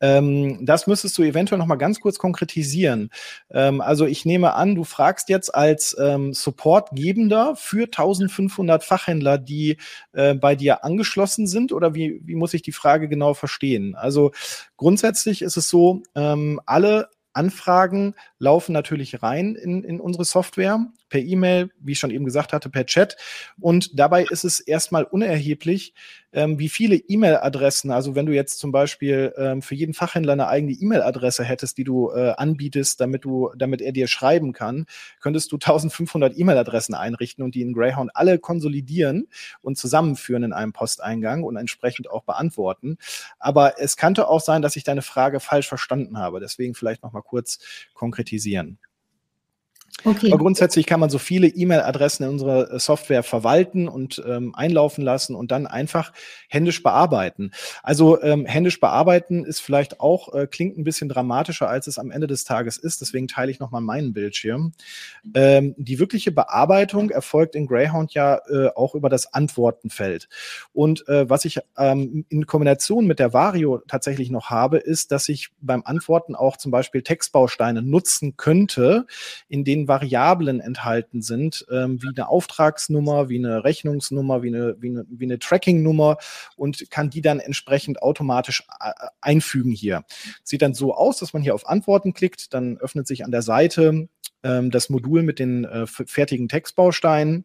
Ähm, das müsstest du eventuell noch mal ganz kurz konkretisieren. Ähm, also ich nehme an, du fragst jetzt als ähm, Supportgebender für 1500 Fachhändler, die äh, bei dir angeschlossen sind, oder wie, wie muss ich die Frage genau verstehen? Also grundsätzlich ist es so, ähm, alle Anfragen laufen natürlich rein in, in unsere Software per E-Mail, wie ich schon eben gesagt hatte, per Chat. Und dabei ist es erstmal unerheblich, ähm, wie viele E-Mail-Adressen, also wenn du jetzt zum Beispiel ähm, für jeden Fachhändler eine eigene E-Mail-Adresse hättest, die du äh, anbietest, damit du, damit er dir schreiben kann, könntest du 1500 E-Mail-Adressen einrichten und die in Greyhound alle konsolidieren und zusammenführen in einem Posteingang und entsprechend auch beantworten. Aber es könnte auch sein, dass ich deine Frage falsch verstanden habe. Deswegen vielleicht noch mal kurz konkretisieren. Okay. Aber grundsätzlich kann man so viele E-Mail-Adressen in unserer äh, Software verwalten und ähm, einlaufen lassen und dann einfach händisch bearbeiten. Also ähm, händisch bearbeiten ist vielleicht auch, äh, klingt ein bisschen dramatischer, als es am Ende des Tages ist. Deswegen teile ich nochmal meinen Bildschirm. Ähm, die wirkliche Bearbeitung erfolgt in Greyhound ja äh, auch über das Antwortenfeld. Und äh, was ich ähm, in Kombination mit der Vario tatsächlich noch habe, ist, dass ich beim Antworten auch zum Beispiel Textbausteine nutzen könnte, in denen Variablen enthalten sind, ähm, wie eine Auftragsnummer, wie eine Rechnungsnummer, wie eine, wie eine, wie eine Tracking-Nummer und kann die dann entsprechend automatisch äh, einfügen hier. Sieht dann so aus, dass man hier auf Antworten klickt, dann öffnet sich an der Seite ähm, das Modul mit den äh, fertigen Textbausteinen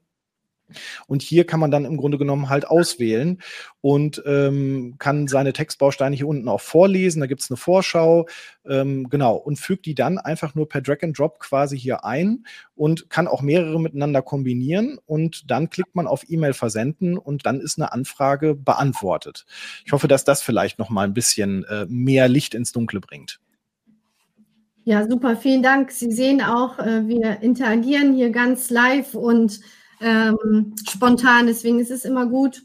und hier kann man dann im Grunde genommen halt auswählen und ähm, kann seine Textbausteine hier unten auch vorlesen. Da gibt es eine Vorschau, ähm, genau, und fügt die dann einfach nur per Drag and Drop quasi hier ein und kann auch mehrere miteinander kombinieren. Und dann klickt man auf E-Mail versenden und dann ist eine Anfrage beantwortet. Ich hoffe, dass das vielleicht noch mal ein bisschen äh, mehr Licht ins Dunkle bringt. Ja, super, vielen Dank. Sie sehen auch, äh, wir interagieren hier ganz live und ähm, spontan. Deswegen ist es immer gut,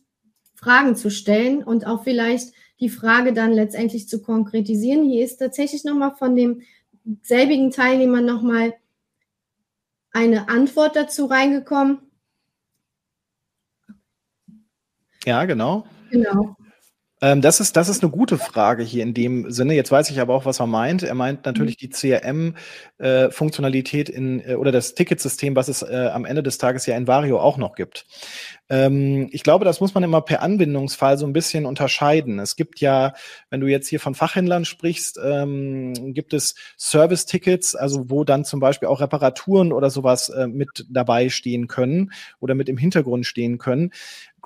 Fragen zu stellen und auch vielleicht die Frage dann letztendlich zu konkretisieren. Hier ist tatsächlich nochmal von dem selbigen Teilnehmer nochmal eine Antwort dazu reingekommen. Ja, genau. Genau. Ähm, das, ist, das ist eine gute Frage hier in dem Sinne. Jetzt weiß ich aber auch, was er meint. Er meint natürlich mhm. die CRM-Funktionalität äh, in äh, oder das Ticketsystem, was es äh, am Ende des Tages ja in Vario auch noch gibt. Ähm, ich glaube, das muss man immer per Anwendungsfall so ein bisschen unterscheiden. Es gibt ja, wenn du jetzt hier von Fachhändlern sprichst, ähm, gibt es Service-Tickets, also wo dann zum Beispiel auch Reparaturen oder sowas äh, mit dabei stehen können oder mit im Hintergrund stehen können.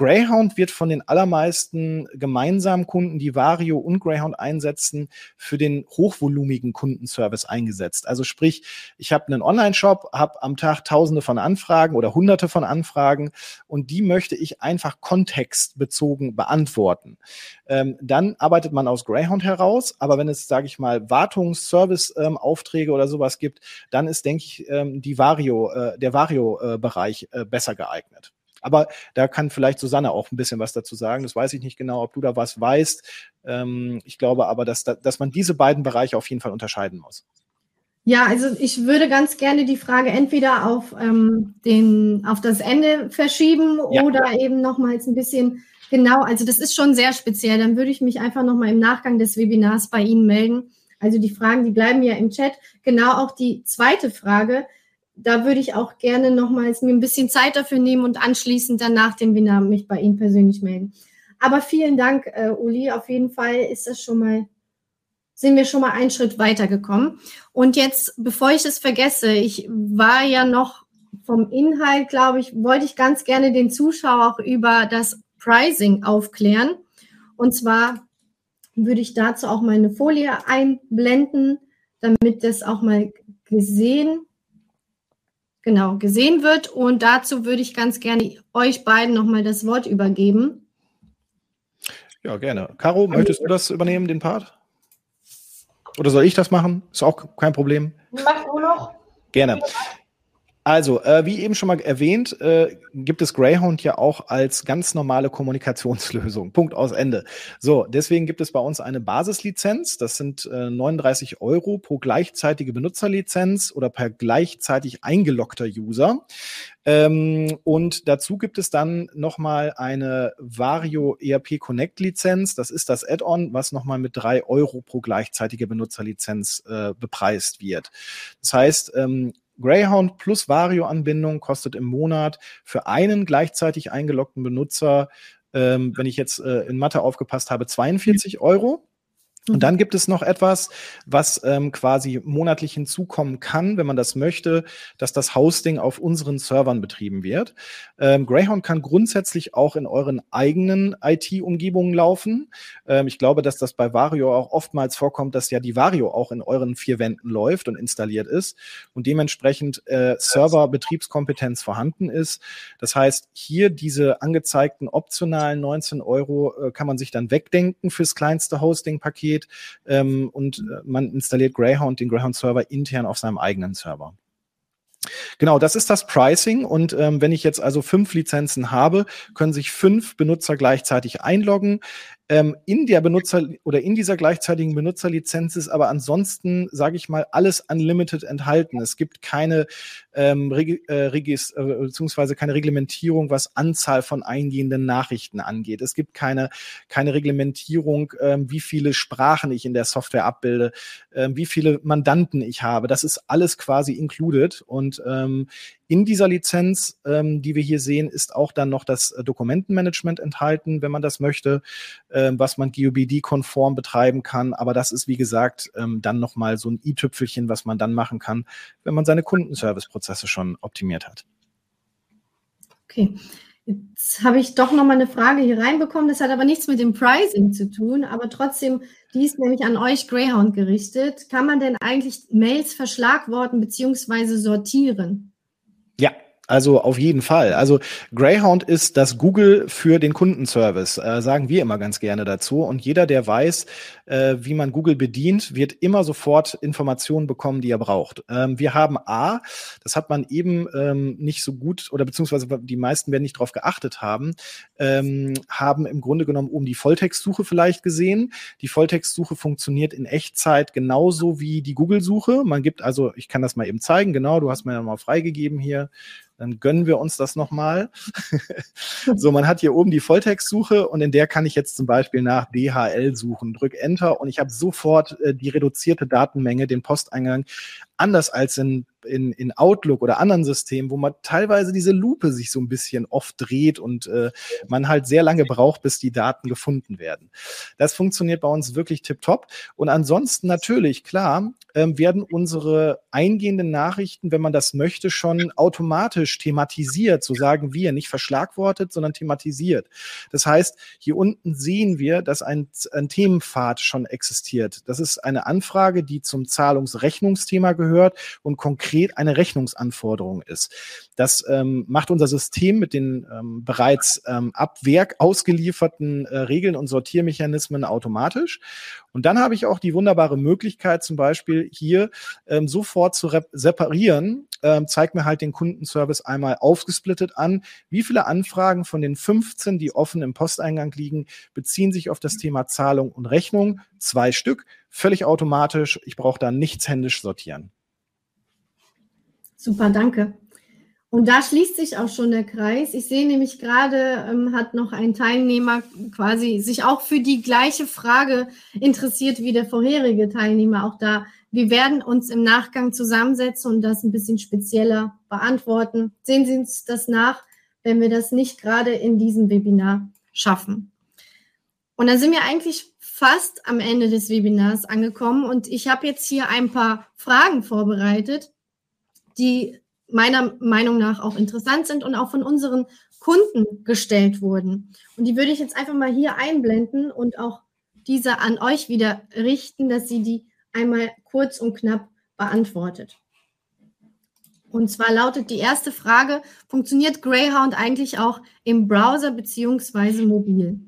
Greyhound wird von den allermeisten gemeinsamen Kunden, die Vario und Greyhound einsetzen, für den hochvolumigen Kundenservice eingesetzt. Also sprich, ich habe einen Online-Shop, habe am Tag Tausende von Anfragen oder Hunderte von Anfragen und die möchte ich einfach kontextbezogen beantworten. Ähm, dann arbeitet man aus Greyhound heraus, aber wenn es, sage ich mal, Wartungs-, Service-Aufträge ähm, oder sowas gibt, dann ist, denke ich, ähm, die Vario, äh, der Vario-Bereich äh, besser geeignet. Aber da kann vielleicht Susanne auch ein bisschen was dazu sagen. Das weiß ich nicht genau, ob du da was weißt. Ähm, ich glaube aber, dass, dass man diese beiden Bereiche auf jeden Fall unterscheiden muss. Ja, also ich würde ganz gerne die Frage entweder auf, ähm, den, auf das Ende verschieben ja. oder eben nochmals ein bisschen genau, also das ist schon sehr speziell. Dann würde ich mich einfach nochmal im Nachgang des Webinars bei Ihnen melden. Also die Fragen, die bleiben ja im Chat. Genau auch die zweite Frage, da würde ich auch gerne nochmals mir ein bisschen Zeit dafür nehmen und anschließend danach den Webinar mich bei Ihnen persönlich melden. Aber vielen Dank, äh, Uli. Auf jeden Fall ist das schon mal, sind wir schon mal einen Schritt weitergekommen. Und jetzt, bevor ich es vergesse, ich war ja noch vom Inhalt, glaube ich, wollte ich ganz gerne den Zuschauer auch über das Pricing aufklären. Und zwar würde ich dazu auch meine Folie einblenden, damit das auch mal gesehen genau gesehen wird. Und dazu würde ich ganz gerne euch beiden nochmal das Wort übergeben. Ja, gerne. Caro, möchtest du das übernehmen, den Part? Oder soll ich das machen? Ist auch kein Problem. Mach du noch. Gerne. Also, äh, wie eben schon mal erwähnt, äh, gibt es Greyhound ja auch als ganz normale Kommunikationslösung. Punkt aus Ende. So, deswegen gibt es bei uns eine Basislizenz. Das sind äh, 39 Euro pro gleichzeitige Benutzerlizenz oder per gleichzeitig eingeloggter User. Ähm, und dazu gibt es dann nochmal eine Vario ERP Connect Lizenz. Das ist das Add-on, was nochmal mit drei Euro pro gleichzeitige Benutzerlizenz äh, bepreist wird. Das heißt, ähm, Greyhound plus Vario-Anbindung kostet im Monat für einen gleichzeitig eingeloggten Benutzer, ähm, wenn ich jetzt äh, in Mathe aufgepasst habe, 42 Euro. Und dann gibt es noch etwas, was ähm, quasi monatlich hinzukommen kann, wenn man das möchte, dass das Hosting auf unseren Servern betrieben wird. Ähm, Greyhound kann grundsätzlich auch in euren eigenen IT-Umgebungen laufen. Ähm, ich glaube, dass das bei Vario auch oftmals vorkommt, dass ja die Vario auch in euren vier Wänden läuft und installiert ist und dementsprechend äh, Server-Betriebskompetenz vorhanden ist. Das heißt, hier diese angezeigten optionalen 19 Euro äh, kann man sich dann wegdenken fürs kleinste Hosting-Paket geht ähm, und äh, man installiert Greyhound, den Greyhound-Server intern auf seinem eigenen Server. Genau, das ist das Pricing. Und ähm, wenn ich jetzt also fünf Lizenzen habe, können sich fünf Benutzer gleichzeitig einloggen. Ähm, in der Benutzer oder in dieser gleichzeitigen Benutzerlizenz ist aber ansonsten, sage ich mal, alles unlimited enthalten. Es gibt keine ähm, äh, Regis, äh, beziehungsweise keine Reglementierung, was Anzahl von eingehenden Nachrichten angeht. Es gibt keine, keine Reglementierung, ähm, wie viele Sprachen ich in der Software abbilde, ähm, wie viele Mandanten ich habe. Das ist alles quasi included. Und ähm, in dieser Lizenz, ähm, die wir hier sehen, ist auch dann noch das äh, Dokumentenmanagement enthalten, wenn man das möchte, ähm, was man GOBD-konform betreiben kann. Aber das ist, wie gesagt, ähm, dann nochmal so ein i-Tüpfelchen, was man dann machen kann, wenn man seine Kundenservice-Prozesse schon optimiert hat. Okay. Jetzt habe ich doch noch mal eine Frage hier reinbekommen. Das hat aber nichts mit dem Pricing zu tun, aber trotzdem, die ist nämlich an euch Greyhound gerichtet. Kann man denn eigentlich Mails verschlagworten bzw. sortieren? Also auf jeden Fall. Also Greyhound ist das Google für den Kundenservice, äh, sagen wir immer ganz gerne dazu. Und jeder, der weiß, äh, wie man Google bedient, wird immer sofort Informationen bekommen, die er braucht. Ähm, wir haben A, das hat man eben ähm, nicht so gut oder beziehungsweise die meisten werden nicht darauf geachtet haben, ähm, haben im Grunde genommen oben die Volltextsuche vielleicht gesehen. Die Volltextsuche funktioniert in Echtzeit genauso wie die Google-Suche. Man gibt also, ich kann das mal eben zeigen, genau, du hast mir ja mal freigegeben hier dann gönnen wir uns das nochmal. so, man hat hier oben die Volltextsuche und in der kann ich jetzt zum Beispiel nach DHL suchen. Drück Enter und ich habe sofort äh, die reduzierte Datenmenge, den Posteingang, anders als in in, in Outlook oder anderen Systemen, wo man teilweise diese Lupe sich so ein bisschen oft dreht und äh, man halt sehr lange braucht, bis die Daten gefunden werden. Das funktioniert bei uns wirklich tipptopp. Und ansonsten natürlich, klar, ähm, werden unsere eingehenden Nachrichten, wenn man das möchte, schon automatisch thematisiert, so sagen wir, nicht verschlagwortet, sondern thematisiert. Das heißt, hier unten sehen wir, dass ein, ein Themenpfad schon existiert. Das ist eine Anfrage, die zum Zahlungsrechnungsthema gehört und konkret konkret eine Rechnungsanforderung ist. Das ähm, macht unser System mit den ähm, bereits ähm, ab Werk ausgelieferten äh, Regeln und Sortiermechanismen automatisch. Und dann habe ich auch die wunderbare Möglichkeit, zum Beispiel hier ähm, sofort zu separieren. Ähm, zeigt mir halt den Kundenservice einmal aufgesplittet an. Wie viele Anfragen von den 15, die offen im Posteingang liegen, beziehen sich auf das Thema Zahlung und Rechnung? Zwei Stück, völlig automatisch. Ich brauche da nichts händisch sortieren. Super, danke. Und da schließt sich auch schon der Kreis. Ich sehe nämlich gerade, ähm, hat noch ein Teilnehmer quasi sich auch für die gleiche Frage interessiert wie der vorherige Teilnehmer. Auch da, wir werden uns im Nachgang zusammensetzen und das ein bisschen spezieller beantworten. Sehen Sie uns das nach, wenn wir das nicht gerade in diesem Webinar schaffen. Und dann sind wir eigentlich fast am Ende des Webinars angekommen und ich habe jetzt hier ein paar Fragen vorbereitet, die meiner Meinung nach auch interessant sind und auch von unseren Kunden gestellt wurden. Und die würde ich jetzt einfach mal hier einblenden und auch diese an euch wieder richten, dass sie die einmal kurz und knapp beantwortet. Und zwar lautet die erste Frage, funktioniert Greyhound eigentlich auch im Browser beziehungsweise mobil?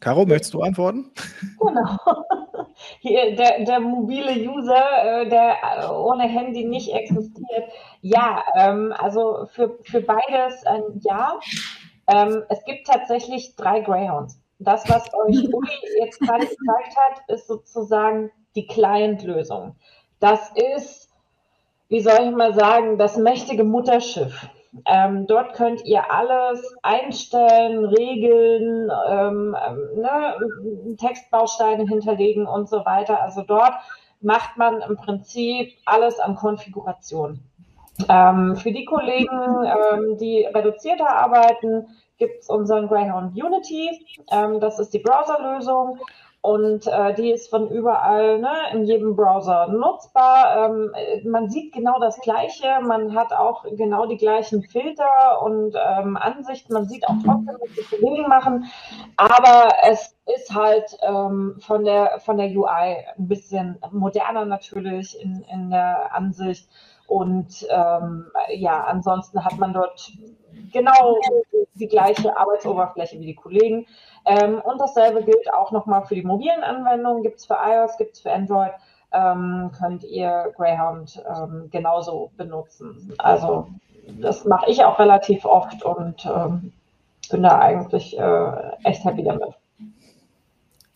Caro, möchtest du antworten? Genau. Hier, der, der mobile User, äh, der äh, ohne Handy nicht existiert. Ja, ähm, also für, für beides ein Ja. Ähm, es gibt tatsächlich drei Greyhounds. Das, was euch Uli jetzt gerade gezeigt hat, ist sozusagen die Client-Lösung. Das ist, wie soll ich mal sagen, das mächtige Mutterschiff. Ähm, dort könnt ihr alles einstellen, regeln, ähm, ähm, ne, Textbausteine hinterlegen und so weiter. Also dort macht man im Prinzip alles an Konfiguration. Ähm, für die Kollegen, ähm, die reduzierter arbeiten, gibt es unseren Greyhound Unity. Ähm, das ist die Browserlösung und äh, die ist von überall ne, in jedem Browser nutzbar. Ähm, man sieht genau das Gleiche, man hat auch genau die gleichen Filter und ähm, Ansichten. Man sieht auch trotzdem, was die Kollegen machen, aber es ist halt ähm, von der von der UI ein bisschen moderner natürlich in, in der Ansicht. Und ähm, ja, ansonsten hat man dort genau die gleiche Arbeitsoberfläche wie die Kollegen. Ähm, und dasselbe gilt auch nochmal für die mobilen Anwendungen. Gibt es für iOS, gibt es für Android. Ähm, könnt ihr Greyhound ähm, genauso benutzen. Also das mache ich auch relativ oft und ähm, bin da eigentlich äh, echt happy damit.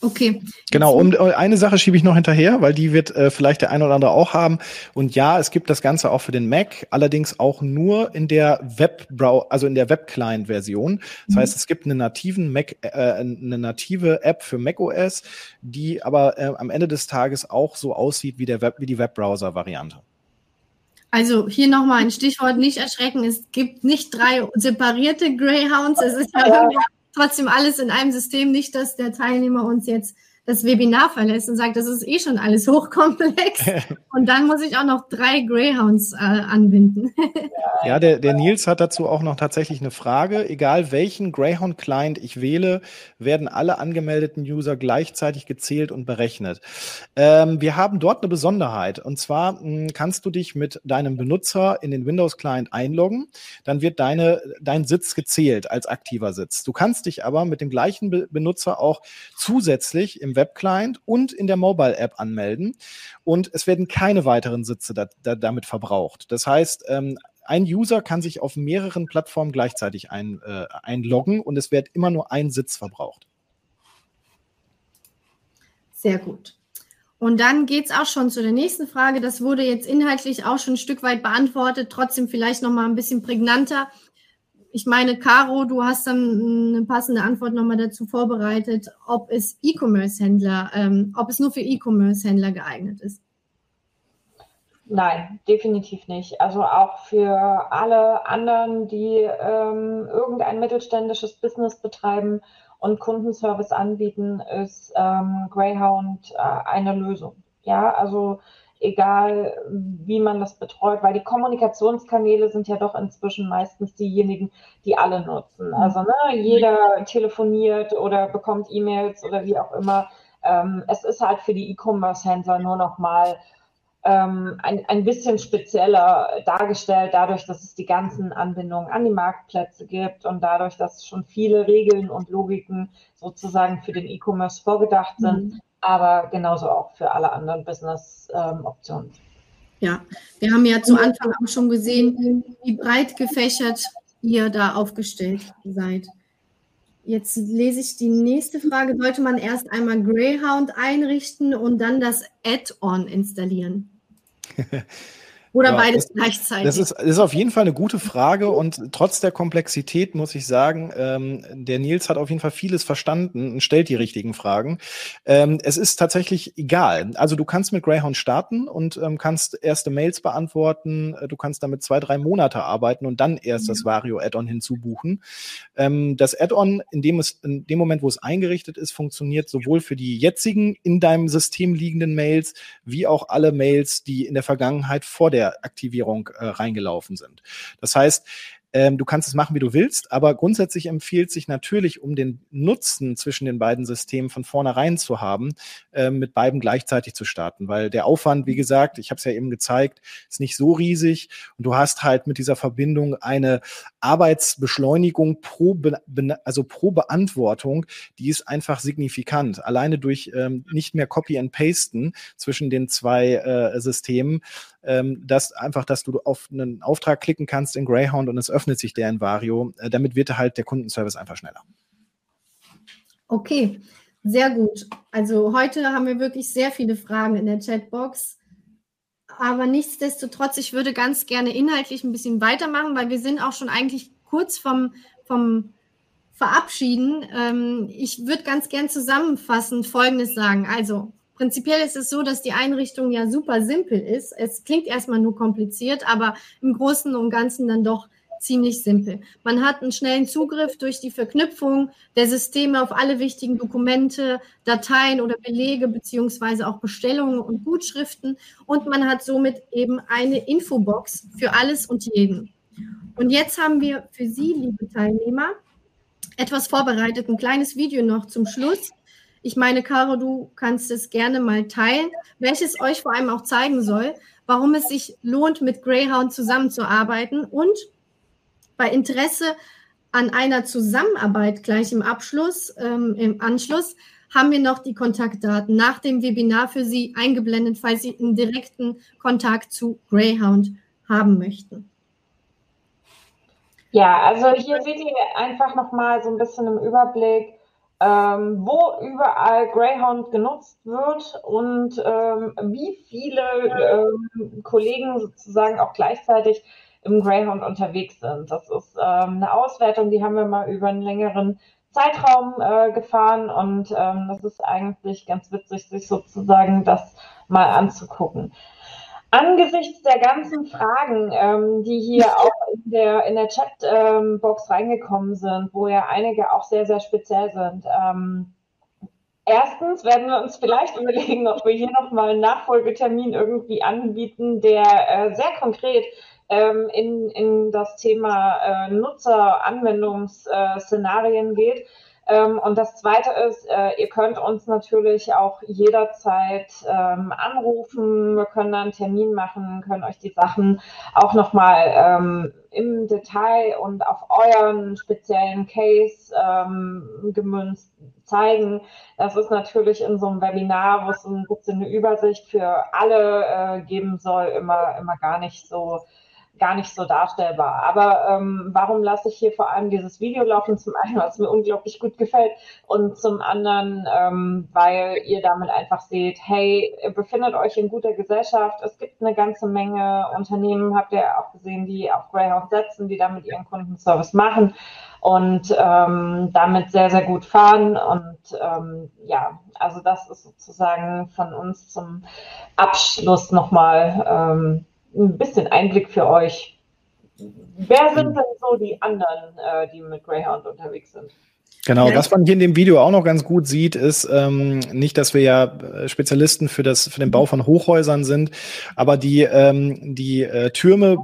Okay. Genau, und äh, eine Sache schiebe ich noch hinterher, weil die wird äh, vielleicht der eine oder andere auch haben. Und ja, es gibt das Ganze auch für den Mac, allerdings auch nur in der Web also in der Web-Client-Version. Das mhm. heißt, es gibt einen nativen Mac, äh, eine native App für macOS, die aber äh, am Ende des Tages auch so aussieht wie der Web, wie die Webbrowser-Variante. Also hier nochmal ein Stichwort, nicht erschrecken. Es gibt nicht drei separierte Greyhounds. Es ist ja trotzdem alles in einem System, nicht, dass der Teilnehmer uns jetzt das Webinar verlässt und sagt, das ist eh schon alles hochkomplex. und dann muss ich auch noch drei Greyhounds äh, anbinden. ja, der, der Nils hat dazu auch noch tatsächlich eine Frage. Egal welchen Greyhound-Client ich wähle, werden alle angemeldeten User gleichzeitig gezählt und berechnet. Ähm, wir haben dort eine Besonderheit. Und zwar mh, hm, kannst du dich mit deinem Benutzer in den Windows-Client einloggen. Dann wird deine, dein Sitz gezählt als aktiver Sitz. Du kannst dich aber mit dem gleichen Be Benutzer auch zusätzlich im Webclient und in der Mobile-App anmelden. Und es werden keine weiteren Sitze da, da, damit verbraucht. Das heißt, ähm, ein User kann sich auf mehreren Plattformen gleichzeitig ein, äh, einloggen und es wird immer nur ein Sitz verbraucht. Sehr gut. Und dann geht es auch schon zu der nächsten Frage. Das wurde jetzt inhaltlich auch schon ein Stück weit beantwortet, trotzdem vielleicht noch mal ein bisschen prägnanter ich meine, Caro, du hast dann eine passende Antwort nochmal dazu vorbereitet, ob es E-Commerce-Händler, ähm, ob es nur für E-Commerce-Händler geeignet ist. Nein, definitiv nicht. Also auch für alle anderen, die ähm, irgendein mittelständisches Business betreiben und Kundenservice anbieten, ist ähm, Greyhound äh, eine Lösung. Ja, also egal wie man das betreut, weil die Kommunikationskanäle sind ja doch inzwischen meistens diejenigen, die alle nutzen. Mhm. Also ne, jeder telefoniert oder bekommt E-Mails oder wie auch immer. Ähm, es ist halt für die E-Commerce-Händler nur noch mal ähm, ein, ein bisschen spezieller dargestellt, dadurch, dass es die ganzen Anbindungen an die Marktplätze gibt und dadurch, dass schon viele Regeln und Logiken sozusagen für den E-Commerce vorgedacht sind, mhm. Aber genauso auch für alle anderen Business-Optionen. Ähm, ja, wir haben ja zu Anfang auch schon gesehen, wie breit gefächert ihr da aufgestellt seid. Jetzt lese ich die nächste Frage. Sollte man erst einmal Greyhound einrichten und dann das Add-on installieren? Oder ja, beides das, gleichzeitig? Das ist, ist auf jeden Fall eine gute Frage und trotz der Komplexität muss ich sagen, ähm, der Nils hat auf jeden Fall vieles verstanden und stellt die richtigen Fragen. Ähm, es ist tatsächlich egal. Also du kannst mit Greyhound starten und ähm, kannst erste Mails beantworten. Äh, du kannst damit zwei, drei Monate arbeiten und dann erst ja. das Vario-Add-on hinzubuchen. Ähm, das Add-on, in dem es in dem Moment, wo es eingerichtet ist, funktioniert sowohl für die jetzigen in deinem System liegenden Mails wie auch alle Mails, die in der Vergangenheit vor der der Aktivierung äh, reingelaufen sind. Das heißt, ähm, du kannst es machen, wie du willst, aber grundsätzlich empfiehlt sich natürlich, um den Nutzen zwischen den beiden Systemen von vornherein zu haben, äh, mit beiden gleichzeitig zu starten, weil der Aufwand, wie gesagt, ich habe es ja eben gezeigt, ist nicht so riesig und du hast halt mit dieser Verbindung eine Arbeitsbeschleunigung pro, Be also pro Beantwortung, die ist einfach signifikant. Alleine durch ähm, nicht mehr Copy and Pasten zwischen den zwei äh, Systemen ähm, dass einfach, dass du auf einen Auftrag klicken kannst in Greyhound und es öffnet sich der in Vario. Äh, damit wird halt der Kundenservice einfach schneller. Okay, sehr gut. Also heute haben wir wirklich sehr viele Fragen in der Chatbox. Aber nichtsdestotrotz, ich würde ganz gerne inhaltlich ein bisschen weitermachen, weil wir sind auch schon eigentlich kurz vom, vom Verabschieden. Ähm, ich würde ganz gern zusammenfassend Folgendes sagen. Also Prinzipiell ist es so, dass die Einrichtung ja super simpel ist. Es klingt erstmal nur kompliziert, aber im Großen und Ganzen dann doch ziemlich simpel. Man hat einen schnellen Zugriff durch die Verknüpfung der Systeme auf alle wichtigen Dokumente, Dateien oder Belege beziehungsweise auch Bestellungen und Gutschriften und man hat somit eben eine Infobox für alles und jeden. Und jetzt haben wir für Sie, liebe Teilnehmer, etwas vorbereitet, ein kleines Video noch zum Schluss. Ich meine, Caro, du kannst es gerne mal teilen, welches euch vor allem auch zeigen soll, warum es sich lohnt, mit Greyhound zusammenzuarbeiten und bei Interesse an einer Zusammenarbeit gleich im Abschluss, ähm, im Anschluss, haben wir noch die Kontaktdaten nach dem Webinar für Sie eingeblendet, falls Sie einen direkten Kontakt zu Greyhound haben möchten. Ja, also hier seht ihr einfach nochmal so ein bisschen im Überblick, ähm, wo überall Greyhound genutzt wird und ähm, wie viele ähm, Kollegen sozusagen auch gleichzeitig im Greyhound unterwegs sind. Das ist ähm, eine Auswertung, die haben wir mal über einen längeren Zeitraum äh, gefahren und ähm, das ist eigentlich ganz witzig, sich sozusagen das mal anzugucken. Angesichts der ganzen Fragen, ähm, die hier auch in der, in der Chatbox ähm, reingekommen sind, wo ja einige auch sehr, sehr speziell sind, ähm, erstens werden wir uns vielleicht überlegen, ob wir hier nochmal einen Nachfolgetermin irgendwie anbieten, der äh, sehr konkret ähm, in, in das Thema äh, Nutzer-Anwendungsszenarien geht ähm, und das Zweite ist, äh, ihr könnt uns natürlich auch jederzeit ähm, anrufen. Wir können dann einen Termin machen, können euch die Sachen auch nochmal ähm, im Detail und auf euren speziellen Case ähm, gemünzt zeigen. Das ist natürlich in so einem Webinar, wo es ein bisschen eine Übersicht für alle äh, geben soll, immer, immer gar nicht so gar nicht so darstellbar. Aber ähm, warum lasse ich hier vor allem dieses Video laufen? Zum einen, was mir unglaublich gut gefällt und zum anderen, ähm, weil ihr damit einfach seht, hey, ihr befindet euch in guter Gesellschaft. Es gibt eine ganze Menge Unternehmen, habt ihr auch gesehen, die auf Greyhound setzen, die damit ihren Kundenservice machen und ähm, damit sehr, sehr gut fahren. Und ähm, ja, also das ist sozusagen von uns zum Abschluss nochmal ähm, ein bisschen Einblick für euch. Wer sind denn so die anderen, äh, die mit Greyhound unterwegs sind? Genau, was man hier in dem Video auch noch ganz gut sieht, ist ähm, nicht, dass wir ja äh, Spezialisten für das für den Bau von Hochhäusern sind, aber die ähm, die äh, Türme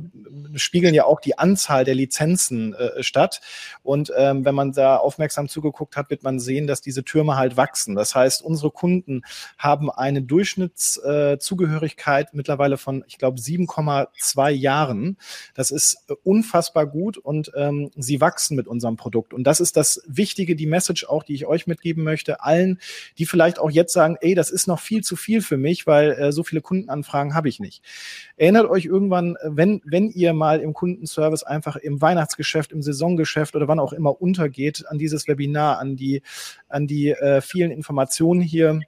spiegeln ja auch die Anzahl der Lizenzen äh, statt. Und ähm, wenn man da aufmerksam zugeguckt hat, wird man sehen, dass diese Türme halt wachsen. Das heißt, unsere Kunden haben eine Durchschnittszugehörigkeit äh, mittlerweile von, ich glaube, 7,2 Jahren. Das ist äh, unfassbar gut und ähm, sie wachsen mit unserem Produkt. Und das ist das Wichtige, die Message auch, die ich euch mitgeben möchte, allen, die vielleicht auch jetzt sagen, ey, das ist noch viel zu viel für mich, weil äh, so viele Kundenanfragen habe ich nicht. Erinnert euch irgendwann, wenn, wenn ihr mal im Kundenservice einfach im Weihnachtsgeschäft, im Saisongeschäft oder wann auch immer untergeht, an dieses Webinar, an die, an die äh, vielen Informationen hier,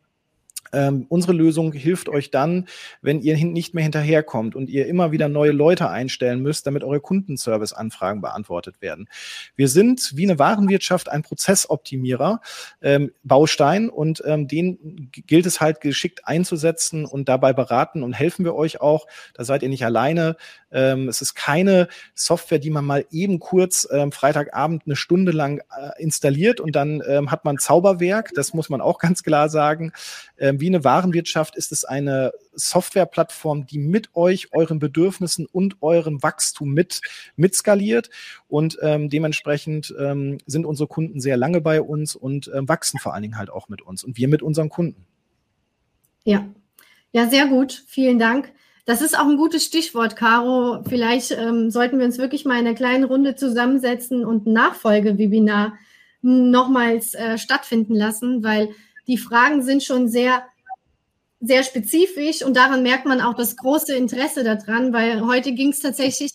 ähm, unsere Lösung hilft euch dann, wenn ihr nicht mehr hinterherkommt und ihr immer wieder neue Leute einstellen müsst, damit eure Kundenservice-Anfragen beantwortet werden. Wir sind wie eine Warenwirtschaft ein Prozessoptimierer, ähm, Baustein und ähm, den gilt es halt geschickt einzusetzen und dabei beraten und helfen wir euch auch. Da seid ihr nicht alleine. Ähm, es ist keine Software, die man mal eben kurz ähm, Freitagabend eine Stunde lang äh, installiert und dann ähm, hat man Zauberwerk. Das muss man auch ganz klar sagen. Wie eine Warenwirtschaft ist es eine Softwareplattform, die mit euch, euren Bedürfnissen und eurem Wachstum mit, mitskaliert. Und ähm, dementsprechend ähm, sind unsere Kunden sehr lange bei uns und ähm, wachsen vor allen Dingen halt auch mit uns und wir mit unseren Kunden. Ja, ja, sehr gut. Vielen Dank. Das ist auch ein gutes Stichwort, Caro. Vielleicht ähm, sollten wir uns wirklich mal in einer kleinen Runde zusammensetzen und ein Nachfolgewebinar nochmals äh, stattfinden lassen, weil die Fragen sind schon sehr, sehr spezifisch und daran merkt man auch das große Interesse daran, weil heute ging es tatsächlich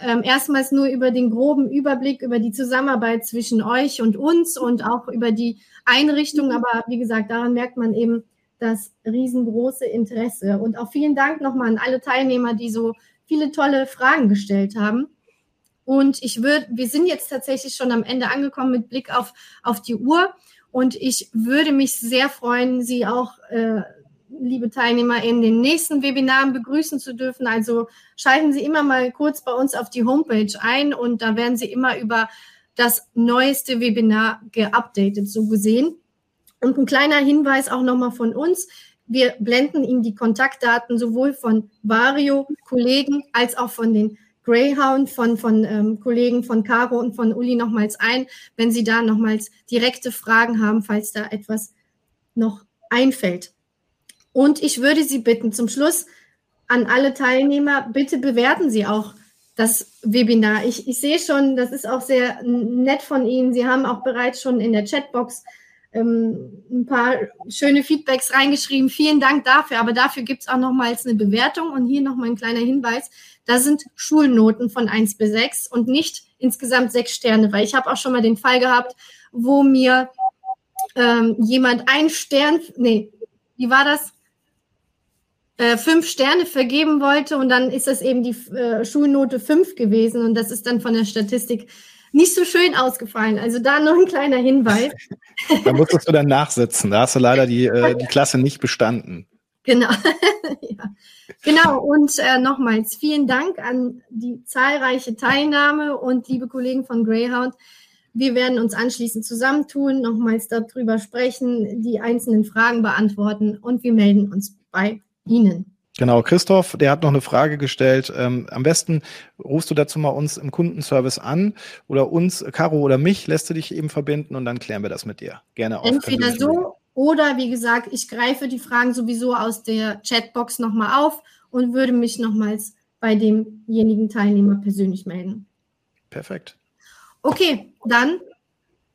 ähm, erstmals nur über den groben Überblick über die Zusammenarbeit zwischen euch und uns und auch über die Einrichtung. Aber wie gesagt, daran merkt man eben, das riesengroße Interesse. Und auch vielen Dank nochmal an alle Teilnehmer, die so viele tolle Fragen gestellt haben. Und ich würde, wir sind jetzt tatsächlich schon am Ende angekommen mit Blick auf, auf die Uhr. Und ich würde mich sehr freuen, Sie auch, äh, liebe Teilnehmer, in den nächsten Webinaren begrüßen zu dürfen. Also schalten Sie immer mal kurz bei uns auf die Homepage ein und da werden Sie immer über das neueste Webinar geupdatet, so gesehen. Und ein kleiner Hinweis auch nochmal von uns. Wir blenden Ihnen die Kontaktdaten sowohl von Vario Kollegen als auch von den Greyhound, von, von ähm, Kollegen von Caro und von Uli nochmals ein, wenn Sie da nochmals direkte Fragen haben, falls da etwas noch einfällt. Und ich würde Sie bitten, zum Schluss an alle Teilnehmer, bitte bewerten Sie auch das Webinar. Ich, ich sehe schon, das ist auch sehr nett von Ihnen. Sie haben auch bereits schon in der Chatbox ähm, ein paar schöne Feedbacks reingeschrieben. Vielen Dank dafür. Aber dafür gibt es auch nochmals eine Bewertung. Und hier nochmal ein kleiner Hinweis. Da sind Schulnoten von 1 bis 6 und nicht insgesamt sechs Sterne, weil ich habe auch schon mal den Fall gehabt, wo mir ähm, jemand ein Stern, nee, wie war das? Äh, fünf Sterne vergeben wollte und dann ist das eben die äh, Schulnote 5 gewesen und das ist dann von der Statistik nicht so schön ausgefallen. Also da noch ein kleiner Hinweis. da musstest du dann nachsitzen. Da hast du leider die, äh, die Klasse nicht bestanden. Genau. ja. Genau. Und äh, nochmals vielen Dank an die zahlreiche Teilnahme und liebe Kollegen von Greyhound. Wir werden uns anschließend zusammentun, nochmals darüber sprechen, die einzelnen Fragen beantworten und wir melden uns bei Ihnen. Genau, Christoph, der hat noch eine Frage gestellt. Ähm, am besten rufst du dazu mal uns im Kundenservice an oder uns, Caro oder mich, lässt du dich eben verbinden und dann klären wir das mit dir. Gerne auch. Entweder so oder wie gesagt, ich greife die Fragen sowieso aus der Chatbox nochmal auf und würde mich nochmals bei demjenigen Teilnehmer persönlich melden. Perfekt. Okay, dann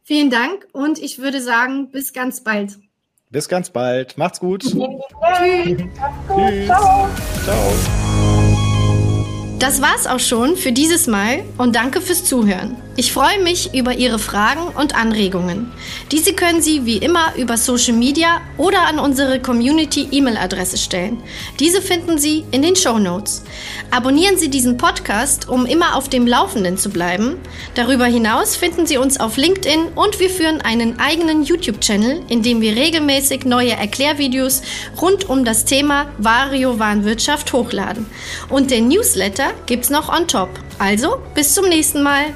vielen Dank und ich würde sagen, bis ganz bald. Bis ganz bald. Macht's gut. Tschüss. Tschüss. Ciao. Ciao. Das war's auch schon für dieses Mal und danke fürs Zuhören. Ich freue mich über Ihre Fragen und Anregungen. Diese können Sie wie immer über Social Media oder an unsere Community E-Mail-Adresse stellen. Diese finden Sie in den Show Notes. Abonnieren Sie diesen Podcast, um immer auf dem Laufenden zu bleiben. Darüber hinaus finden Sie uns auf LinkedIn und wir führen einen eigenen YouTube-Channel, in dem wir regelmäßig neue Erklärvideos rund um das Thema Vario-Warenwirtschaft hochladen. Und den Newsletter gibt's noch on top. Also, bis zum nächsten Mal.